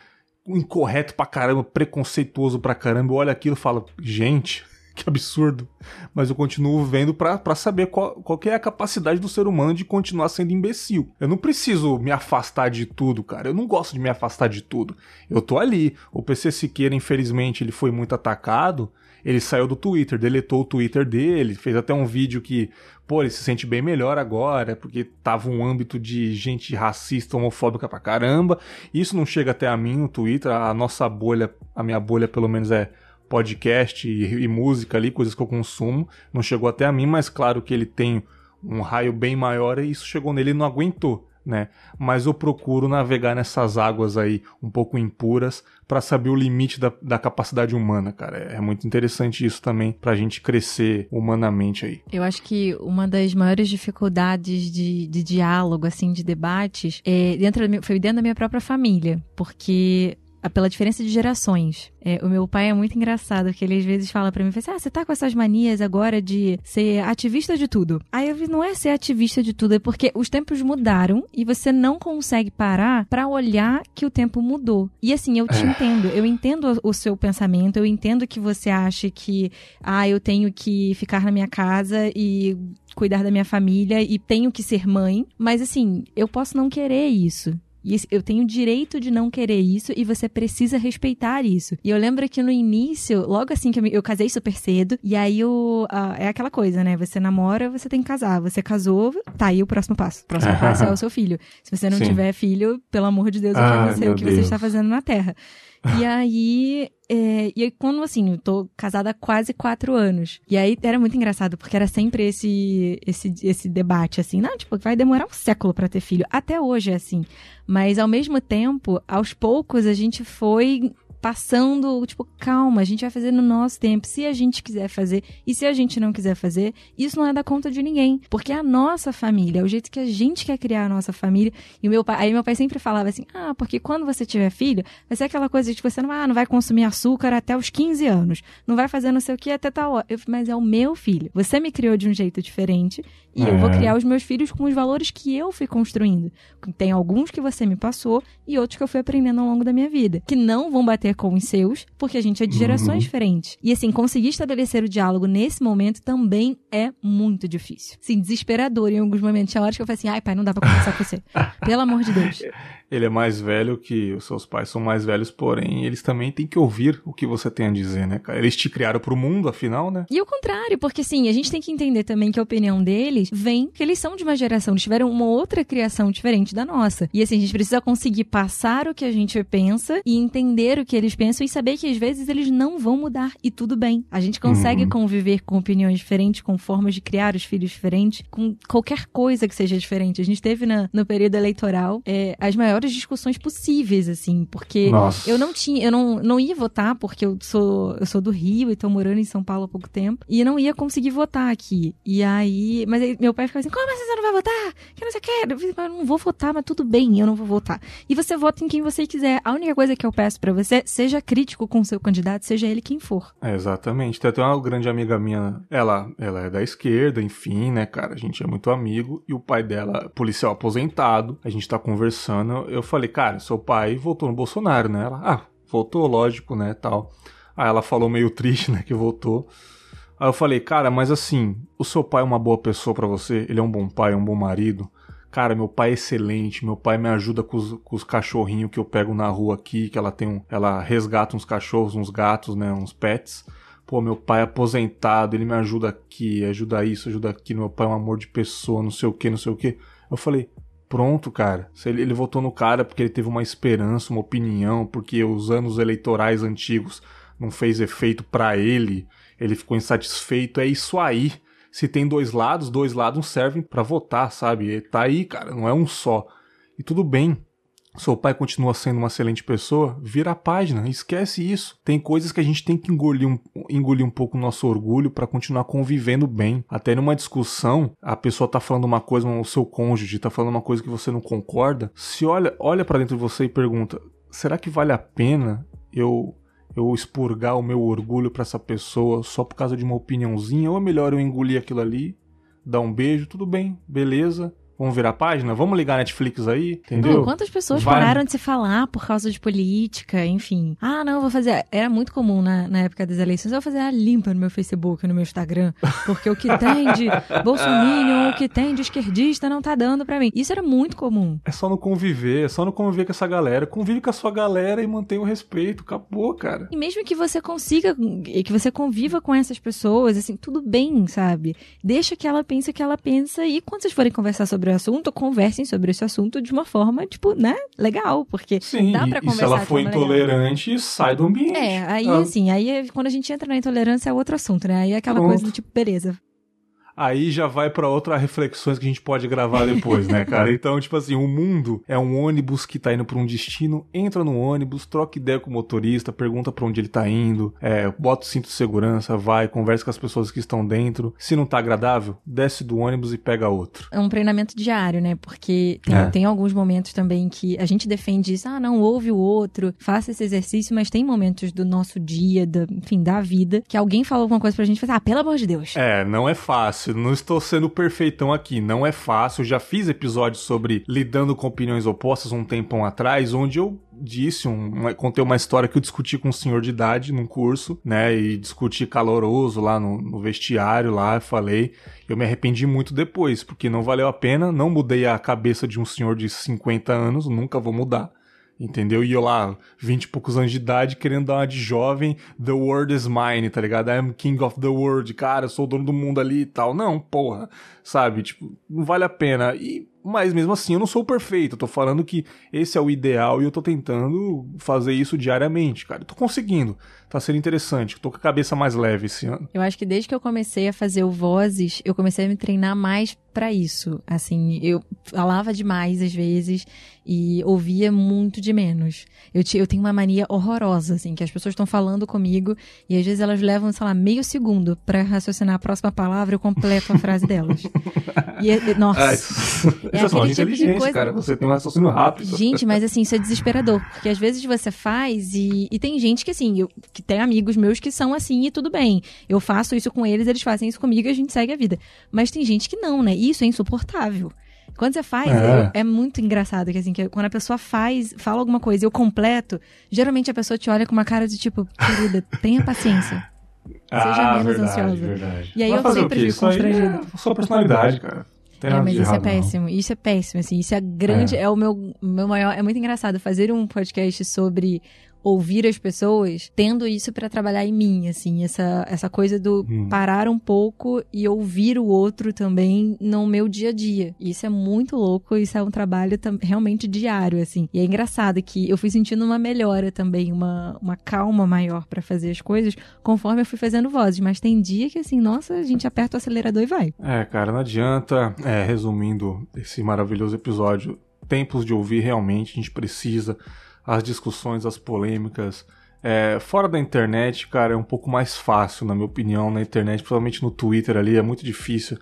incorreto pra caramba, preconceituoso pra caramba. Eu olho aquilo e falo, gente, que absurdo. Mas eu continuo vendo para saber qual, qual é a capacidade do ser humano de continuar sendo imbecil. Eu não preciso me afastar de tudo, cara. Eu não gosto de me afastar de tudo. Eu tô ali. O PC Siqueira, infelizmente, ele foi muito atacado. Ele saiu do Twitter, deletou o Twitter dele, fez até um vídeo que, pô, ele se sente bem melhor agora, porque tava um âmbito de gente racista, homofóbica pra caramba. Isso não chega até a mim no Twitter, a nossa bolha, a minha bolha pelo menos é podcast e, e, música ali, coisas que eu consumo. Não chegou até a mim, mas claro que ele tem um raio bem maior e isso chegou nele e não aguentou. Né? Mas eu procuro navegar nessas águas aí um pouco impuras para saber o limite da, da, capacidade humana, cara. É, é muito interessante isso também pra gente crescer humanamente aí. Eu acho que uma das maiores dificuldades de, de diálogo, assim, de debates, é dentro da, foi dentro da minha própria família, porque pela diferença de gerações. É, o meu pai é muito engraçado, porque ele às vezes fala para mim, assim, ah, você tá com essas manias agora de ser ativista de tudo. Aí eu vi, não é ser ativista de tudo, é porque os tempos mudaram e você não consegue parar para olhar que o tempo mudou. E assim, eu te é. entendo, eu entendo o seu pensamento, eu entendo que você acha que, ah, eu tenho que ficar na minha casa e cuidar da minha família e tenho que ser mãe, mas assim, eu posso não querer isso. E eu tenho o direito de não querer isso e você precisa respeitar isso. E eu lembro que no início, logo assim que eu, eu casei super cedo, e aí o, uh, é aquela coisa, né? Você namora, você tem que casar. Você casou, tá aí o próximo passo. O próximo passo é o seu filho. Se você não Sim. tiver filho, pelo amor de Deus, que, ah, você, o que você está fazendo na Terra? E aí, é, e aí, quando assim, eu tô casada há quase quatro anos. E aí era muito engraçado, porque era sempre esse, esse, esse debate, assim, não, tipo, vai demorar um século para ter filho. Até hoje é assim. Mas ao mesmo tempo, aos poucos, a gente foi passando, tipo, calma, a gente vai fazer no nosso tempo, se a gente quiser fazer e se a gente não quiser fazer, isso não é da conta de ninguém, porque é a nossa família, é o jeito que a gente quer criar a nossa família. E meu pai, aí meu pai sempre falava assim: "Ah, porque quando você tiver filho, vai ser aquela coisa de que você não, ah, não vai consumir açúcar até os 15 anos, não vai fazer não sei o que até tal hora". Eu, mas é o meu filho. Você me criou de um jeito diferente e é. eu vou é. criar os meus filhos com os valores que eu fui construindo. Tem alguns que você me passou e outros que eu fui aprendendo ao longo da minha vida, que não vão bater com os seus, porque a gente é de gerações uhum. diferentes. E assim, conseguir estabelecer o diálogo nesse momento também é muito difícil. Sim, desesperador em alguns momentos. Tinha horas que eu falei assim, ai pai, não dá pra conversar com você. Pelo amor de Deus. Ele é mais velho que os seus pais são mais velhos, porém, eles também têm que ouvir o que você tem a dizer, né, cara? Eles te criaram pro mundo, afinal, né? E o contrário, porque sim, a gente tem que entender também que a opinião deles vem que eles são de uma geração, eles tiveram uma outra criação diferente da nossa. E assim, a gente precisa conseguir passar o que a gente pensa e entender o que eles pensam e saber que às vezes eles não vão mudar e tudo bem. A gente consegue uhum. conviver com opiniões diferentes, com formas de criar os filhos diferentes, com qualquer coisa que seja diferente. A gente teve na, no período eleitoral é, as maiores discussões possíveis, assim, porque Nossa. eu não tinha, eu não, não ia votar porque eu sou, eu sou do Rio e tô morando em São Paulo há pouco tempo e eu não ia conseguir votar aqui. E aí, mas aí, meu pai ficava assim, como assim você não vai votar? Que não sei o que, eu não vou votar, mas tudo bem, eu não vou votar. E você vota em quem você quiser. A única coisa que eu peço para você, seja crítico com o seu candidato, seja ele quem for. É, exatamente. Tem até uma grande amiga minha, ela, ela é da esquerda, enfim, né, cara, a gente é muito amigo e o pai dela, policial aposentado, a gente tá conversando, eu falei, cara, seu pai votou no Bolsonaro, né? Ela, ah, votou, lógico, né, tal. Aí ela falou meio triste, né, que votou. Aí eu falei, cara, mas assim, o seu pai é uma boa pessoa para você? Ele é um bom pai, um bom marido? Cara, meu pai é excelente, meu pai me ajuda com os, com os cachorrinhos que eu pego na rua aqui, que ela tem um, ela resgata uns cachorros, uns gatos, né, uns pets. Pô, meu pai é aposentado, ele me ajuda aqui, ajuda isso, ajuda aquilo, meu pai é um amor de pessoa, não sei o que, não sei o que. Eu falei, pronto, cara. Ele, ele votou no cara porque ele teve uma esperança, uma opinião, porque os anos eleitorais antigos não fez efeito para ele, ele ficou insatisfeito. É isso aí. Se tem dois lados, dois lados servem para votar, sabe? Tá aí, cara, não é um só. E tudo bem seu pai continua sendo uma excelente pessoa, vira a página, esquece isso. Tem coisas que a gente tem que engolir um, engolir um pouco o nosso orgulho para continuar convivendo bem. Até numa discussão, a pessoa tá falando uma coisa, o seu cônjuge tá falando uma coisa que você não concorda, se olha, olha para dentro de você e pergunta: será que vale a pena eu eu expurgar o meu orgulho para essa pessoa só por causa de uma opiniãozinha, ou é melhor eu engolir aquilo ali, dar um beijo, tudo bem, beleza, Vamos virar a página? Vamos ligar a Netflix aí, entendeu? Não, quantas pessoas Vai... pararam de se falar por causa de política, enfim. Ah, não, vou fazer. Era muito comum na, na época das eleições eu vou fazer a limpa no meu Facebook, no meu Instagram. Porque o que tem de Bolsonaro, o que tem de esquerdista não tá dando pra mim. Isso era muito comum. É só não conviver, é só não conviver com essa galera. Convive com a sua galera e mantém o respeito. Acabou, cara. E mesmo que você consiga, que você conviva com essas pessoas, assim, tudo bem, sabe? Deixa que ela pense o que ela pensa e quando vocês forem conversar sobre assunto, conversem sobre esse assunto de uma forma, tipo, né, legal, porque Sim, dá pra conversar. E se ela for intolerante, legal. sai do ambiente. É, aí ah. assim, aí quando a gente entra na intolerância é outro assunto, né? Aí é aquela Pronto. coisa do tipo, beleza, aí já vai para outras reflexões que a gente pode gravar depois, né, cara? Então, tipo assim, o mundo é um ônibus que tá indo para um destino, entra no ônibus, troca ideia com o motorista, pergunta para onde ele tá indo, é, bota o cinto de segurança, vai, conversa com as pessoas que estão dentro. Se não tá agradável, desce do ônibus e pega outro. É um treinamento diário, né? Porque tem, é. tem alguns momentos também que a gente defende isso, ah, não, ouve o outro, faça esse exercício, mas tem momentos do nosso dia, da, enfim, da vida, que alguém falou alguma coisa pra gente e fala, ah, pelo amor de Deus. É, não é fácil não estou sendo perfeitão aqui, não é fácil. Já fiz episódios sobre lidando com opiniões opostas um tempão atrás, onde eu disse, um, contei uma história que eu discuti com um senhor de idade num curso, né, e discuti caloroso lá no, no vestiário lá, falei, eu me arrependi muito depois, porque não valeu a pena, não mudei a cabeça de um senhor de 50 anos, nunca vou mudar entendeu? E eu lá, 20 e poucos anos de idade, querendo dar uma de jovem, the world is mine, tá ligado? I'm king of the world, cara, eu sou o dono do mundo ali e tal. Não, porra, sabe? Tipo, não vale a pena. E mas mesmo assim eu não sou perfeito. Eu tô falando que esse é o ideal e eu tô tentando fazer isso diariamente, cara. Eu tô conseguindo. Tá sendo interessante. Eu tô com a cabeça mais leve esse ano. Eu acho que desde que eu comecei a fazer o Vozes, eu comecei a me treinar mais para isso. Assim, eu falava demais às vezes e ouvia muito de menos. Eu, eu tenho uma mania horrorosa, assim, que as pessoas estão falando comigo e às vezes elas levam, sei lá, meio segundo para raciocinar a próxima palavra e eu completo a frase delas. E, nossa. É aquele tipo de coisa. Cara, você tem um raciocínio rápido. Gente, mas assim, isso é desesperador. Porque às vezes você faz e, e tem gente que assim, eu, que tem amigos meus que são assim e tudo bem. Eu faço isso com eles, eles fazem isso comigo e a gente segue a vida. Mas tem gente que não, né? Isso é insuportável. Quando você faz, é. é, muito engraçado que assim, que quando a pessoa faz, fala alguma coisa e eu completo, geralmente a pessoa te olha com uma cara de tipo, querida, tenha paciência. Seja ah, menos verdade, ansiosa. Verdade. E aí Mas eu sempre fico constrangida. É sua personalidade, cara. Tem é, mas isso é péssimo. Não. Isso é péssimo, assim. Isso é grande. É, é o meu, meu maior. É muito engraçado fazer um podcast sobre ouvir as pessoas, tendo isso para trabalhar em mim, assim, essa, essa coisa do hum. parar um pouco e ouvir o outro também no meu dia a dia. Isso é muito louco, isso é um trabalho realmente diário, assim. E é engraçado que eu fui sentindo uma melhora também, uma, uma calma maior para fazer as coisas conforme eu fui fazendo vozes, mas tem dia que assim, nossa, a gente aperta o acelerador e vai. É, cara, não adianta, é, resumindo esse maravilhoso episódio, tempos de ouvir realmente, a gente precisa as discussões, as polêmicas. É, fora da internet, cara, é um pouco mais fácil, na minha opinião, na internet, principalmente no Twitter ali, é muito difícil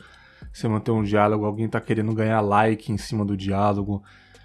você manter um diálogo, alguém tá querendo ganhar like em cima do diálogo.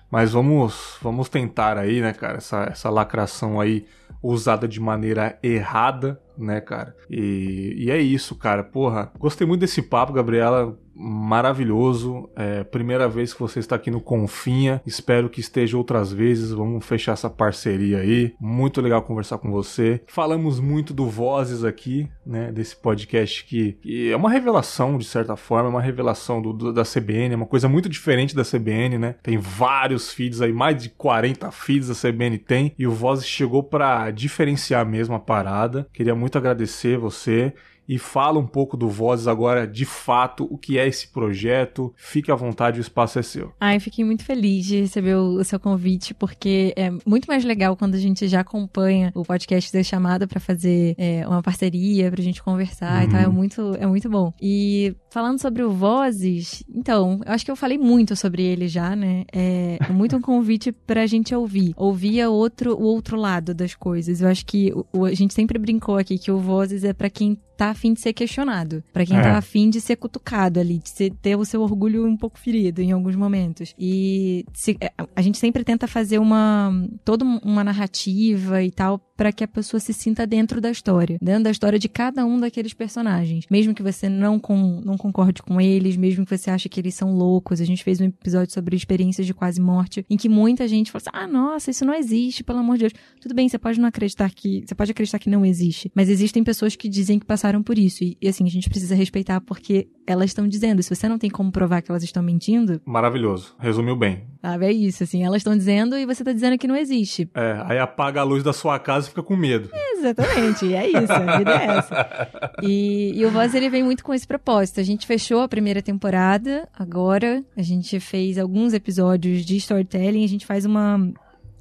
Mas vamos, vamos tentar aí, né, cara, essa, essa lacração aí usada de maneira errada, né, cara? E, e é isso, cara. Porra, gostei muito desse papo, Gabriela maravilhoso. É, primeira vez que você está aqui no Confinha. Espero que esteja outras vezes. Vamos fechar essa parceria aí. Muito legal conversar com você. Falamos muito do Vozes aqui, né? Desse podcast que, que é uma revelação, de certa forma, é uma revelação do, do, da CBN, é uma coisa muito diferente da CBN, né? Tem vários feeds aí, mais de 40 feeds a CBN tem. E o Vozes chegou para diferenciar mesmo a parada. Queria muito agradecer você e fala um pouco do Vozes agora, de fato, o que é esse projeto. Fique à vontade, o espaço é seu. Ai, fiquei muito feliz de receber o, seu convite, porque é muito mais legal quando a gente já acompanha o podcast da chamada para fazer é, uma parceria, pra gente conversar uhum. e tal. É uhum. muito, é muito bom. E falando sobre o Vozes, então, eu acho que eu falei muito sobre ele já, né? É muito um convite pra gente ouvir. Ouvir outro, o outro lado das coisas. Eu acho que o, a gente sempre brincou aqui que o Vozes é para quem tá afim de ser questionado, para quem tá é. tá afim de ser cutucado ali, de ser, ter o seu orgulho um pouco ferido em alguns momentos. E se, é, a gente sempre tenta fazer uma toda uma narrativa e tal para que a pessoa se sinta dentro da história, dentro da história de cada um daqueles personagens. Mesmo que você não, com, não concorde com eles, mesmo que você ache que eles são loucos. A gente fez um episódio sobre experiências de quase morte, em que muita gente falou assim: ah, nossa, isso não existe, pelo amor de Deus. Tudo bem, você pode não acreditar que. Você pode acreditar que não existe, mas existem pessoas que dizem que passaram por isso. E, e assim, a gente precisa respeitar porque elas estão dizendo. Se você não tem como provar que elas estão mentindo. Maravilhoso. Resumiu bem. Sabe, é isso, assim. Elas estão dizendo e você tá dizendo que não existe. É, aí apaga a luz da sua casa e fica com medo. exatamente, é isso, a vida é essa. E, e o Voz, ele vem muito com esse propósito. A gente fechou a primeira temporada, agora a gente fez alguns episódios de storytelling, a gente faz uma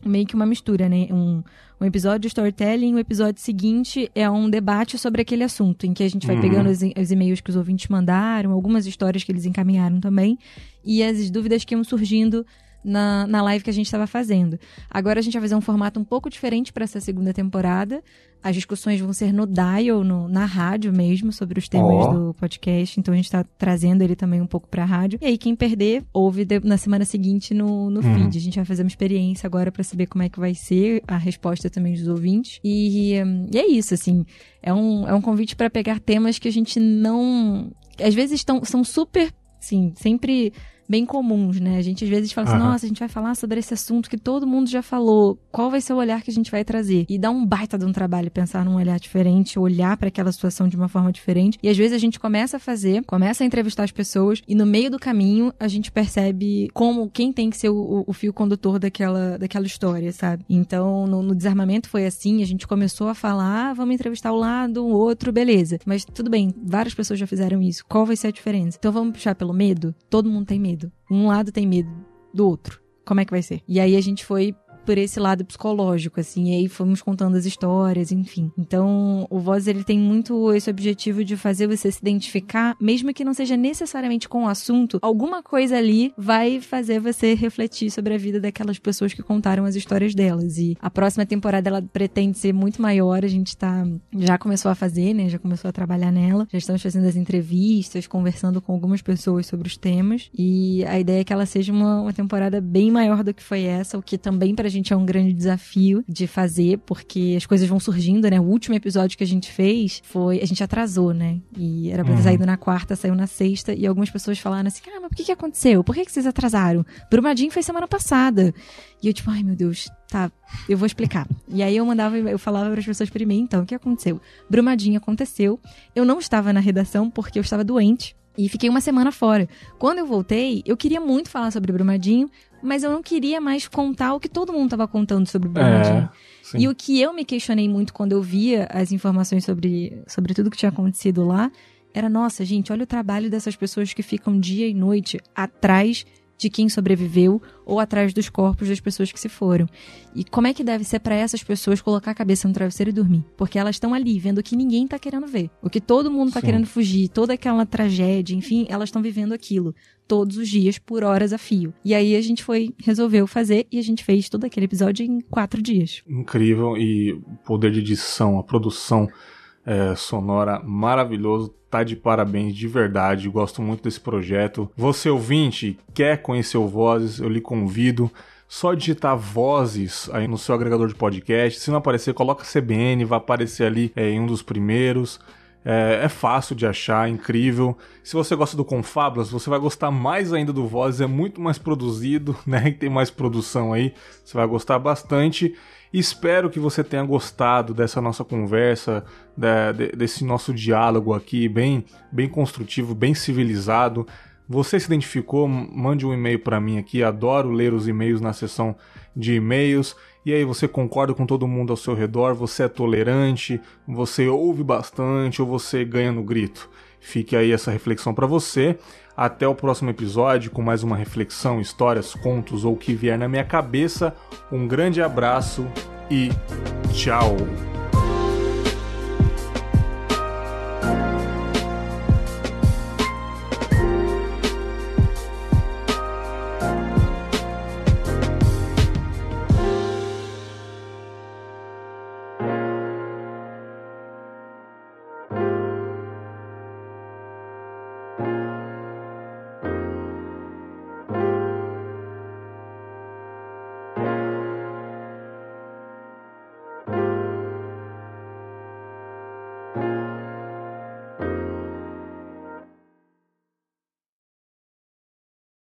meio que uma mistura, né? Um, um episódio de storytelling, o episódio seguinte é um debate sobre aquele assunto, em que a gente vai uhum. pegando os, os, e-mails que os ouvintes mandaram, algumas histórias que eles encaminharam também, e as dúvidas que iam surgindo na, na live que a gente estava fazendo. Agora a gente vai fazer um formato um pouco diferente para essa segunda temporada. As discussões vão ser no Dial, no, na rádio mesmo, sobre os temas oh. do podcast. Então a gente está trazendo ele também um pouco para a rádio. E aí, quem perder, ouve de, na semana seguinte no, no uhum. feed. A gente vai fazer uma experiência agora para saber como é que vai ser a resposta também dos ouvintes. E, e é isso, assim. É um, é um convite para pegar temas que a gente não. Às vezes estão, são super. Sim, sempre bem comuns, né? A gente às vezes fala assim, nossa, a gente vai falar sobre esse assunto que todo mundo já falou. Qual vai ser o olhar que a gente vai trazer? E dá um baita de um trabalho pensar num olhar diferente, olhar para aquela situação de uma forma diferente. E às vezes a gente começa a fazer, começa a entrevistar as pessoas e no meio do caminho a gente percebe como quem tem que ser o, o fio condutor daquela, daquela história, sabe? Então, no, no, desarmamento foi assim, a gente começou a falar, ah, vamos entrevistar o lado, o outro, beleza. Mas tudo bem, várias pessoas já fizeram isso. Qual vai ser a diferença? Então vamos puxar pelo medo? Todo mundo tem medo medo. Um lado tem medo do outro. Como é que vai ser? E aí a gente foi por esse lado psicológico, assim, e aí fomos contando as histórias, enfim. Então, o Voz, ele tem muito esse objetivo de fazer você se identificar, mesmo que não seja necessariamente com o assunto, alguma coisa ali vai fazer você refletir sobre a vida daquelas pessoas que contaram as histórias delas. E a próxima temporada, ela pretende ser muito maior, a gente tá, já começou a fazer, né, já começou a trabalhar nela, já estamos fazendo as entrevistas, conversando com algumas pessoas sobre os temas, e a ideia é que ela seja uma, uma temporada bem maior do que foi essa, o que também pra gente é um grande desafio de fazer, porque as coisas vão surgindo, né? O último episódio que a gente fez foi. A gente atrasou, né? E era pra ter uhum. saído na quarta, saiu na sexta, e algumas pessoas falaram assim: ah, mas por que, que aconteceu? Por que, que vocês atrasaram? Brumadinho foi semana passada. E eu, tipo, ai meu Deus, tá, eu vou explicar. E aí eu mandava, eu falava para as pessoas para mim, então, o que aconteceu? Brumadinho aconteceu. Eu não estava na redação porque eu estava doente. E fiquei uma semana fora. Quando eu voltei, eu queria muito falar sobre Brumadinho, mas eu não queria mais contar o que todo mundo estava contando sobre Brumadinho. É, e o que eu me questionei muito quando eu via as informações sobre, sobre tudo que tinha acontecido lá era: nossa, gente, olha o trabalho dessas pessoas que ficam dia e noite atrás de quem sobreviveu ou atrás dos corpos das pessoas que se foram. E como é que deve ser para essas pessoas colocar a cabeça no travesseiro e dormir? Porque elas estão ali vendo o que ninguém tá querendo ver, o que todo mundo tá Sim. querendo fugir, toda aquela tragédia, enfim, elas estão vivendo aquilo todos os dias por horas a fio. E aí a gente foi resolveu fazer e a gente fez todo aquele episódio em quatro dias. Incrível e o poder de edição, a produção é, sonora maravilhoso. Tá de parabéns de verdade. Gosto muito desse projeto. Você ouvinte, quer conhecer o Vozes? Eu lhe convido. Só digitar vozes aí no seu agregador de podcast. Se não aparecer, coloca CBN, vai aparecer ali é, em um dos primeiros. É, é, fácil de achar, incrível. Se você gosta do Confablas, você vai gostar mais ainda do Vozes, é muito mais produzido, né? Tem mais produção aí, você vai gostar bastante. Espero que você tenha gostado dessa nossa conversa, desse nosso diálogo aqui, bem, bem construtivo, bem civilizado. Você se identificou? Mande um e-mail para mim aqui. Adoro ler os e-mails na seção de e-mails. E aí você concorda com todo mundo ao seu redor? Você é tolerante? Você ouve bastante ou você ganha no grito? Fique aí essa reflexão para você. Até o próximo episódio com mais uma reflexão, histórias, contos ou o que vier na minha cabeça. Um grande abraço e tchau!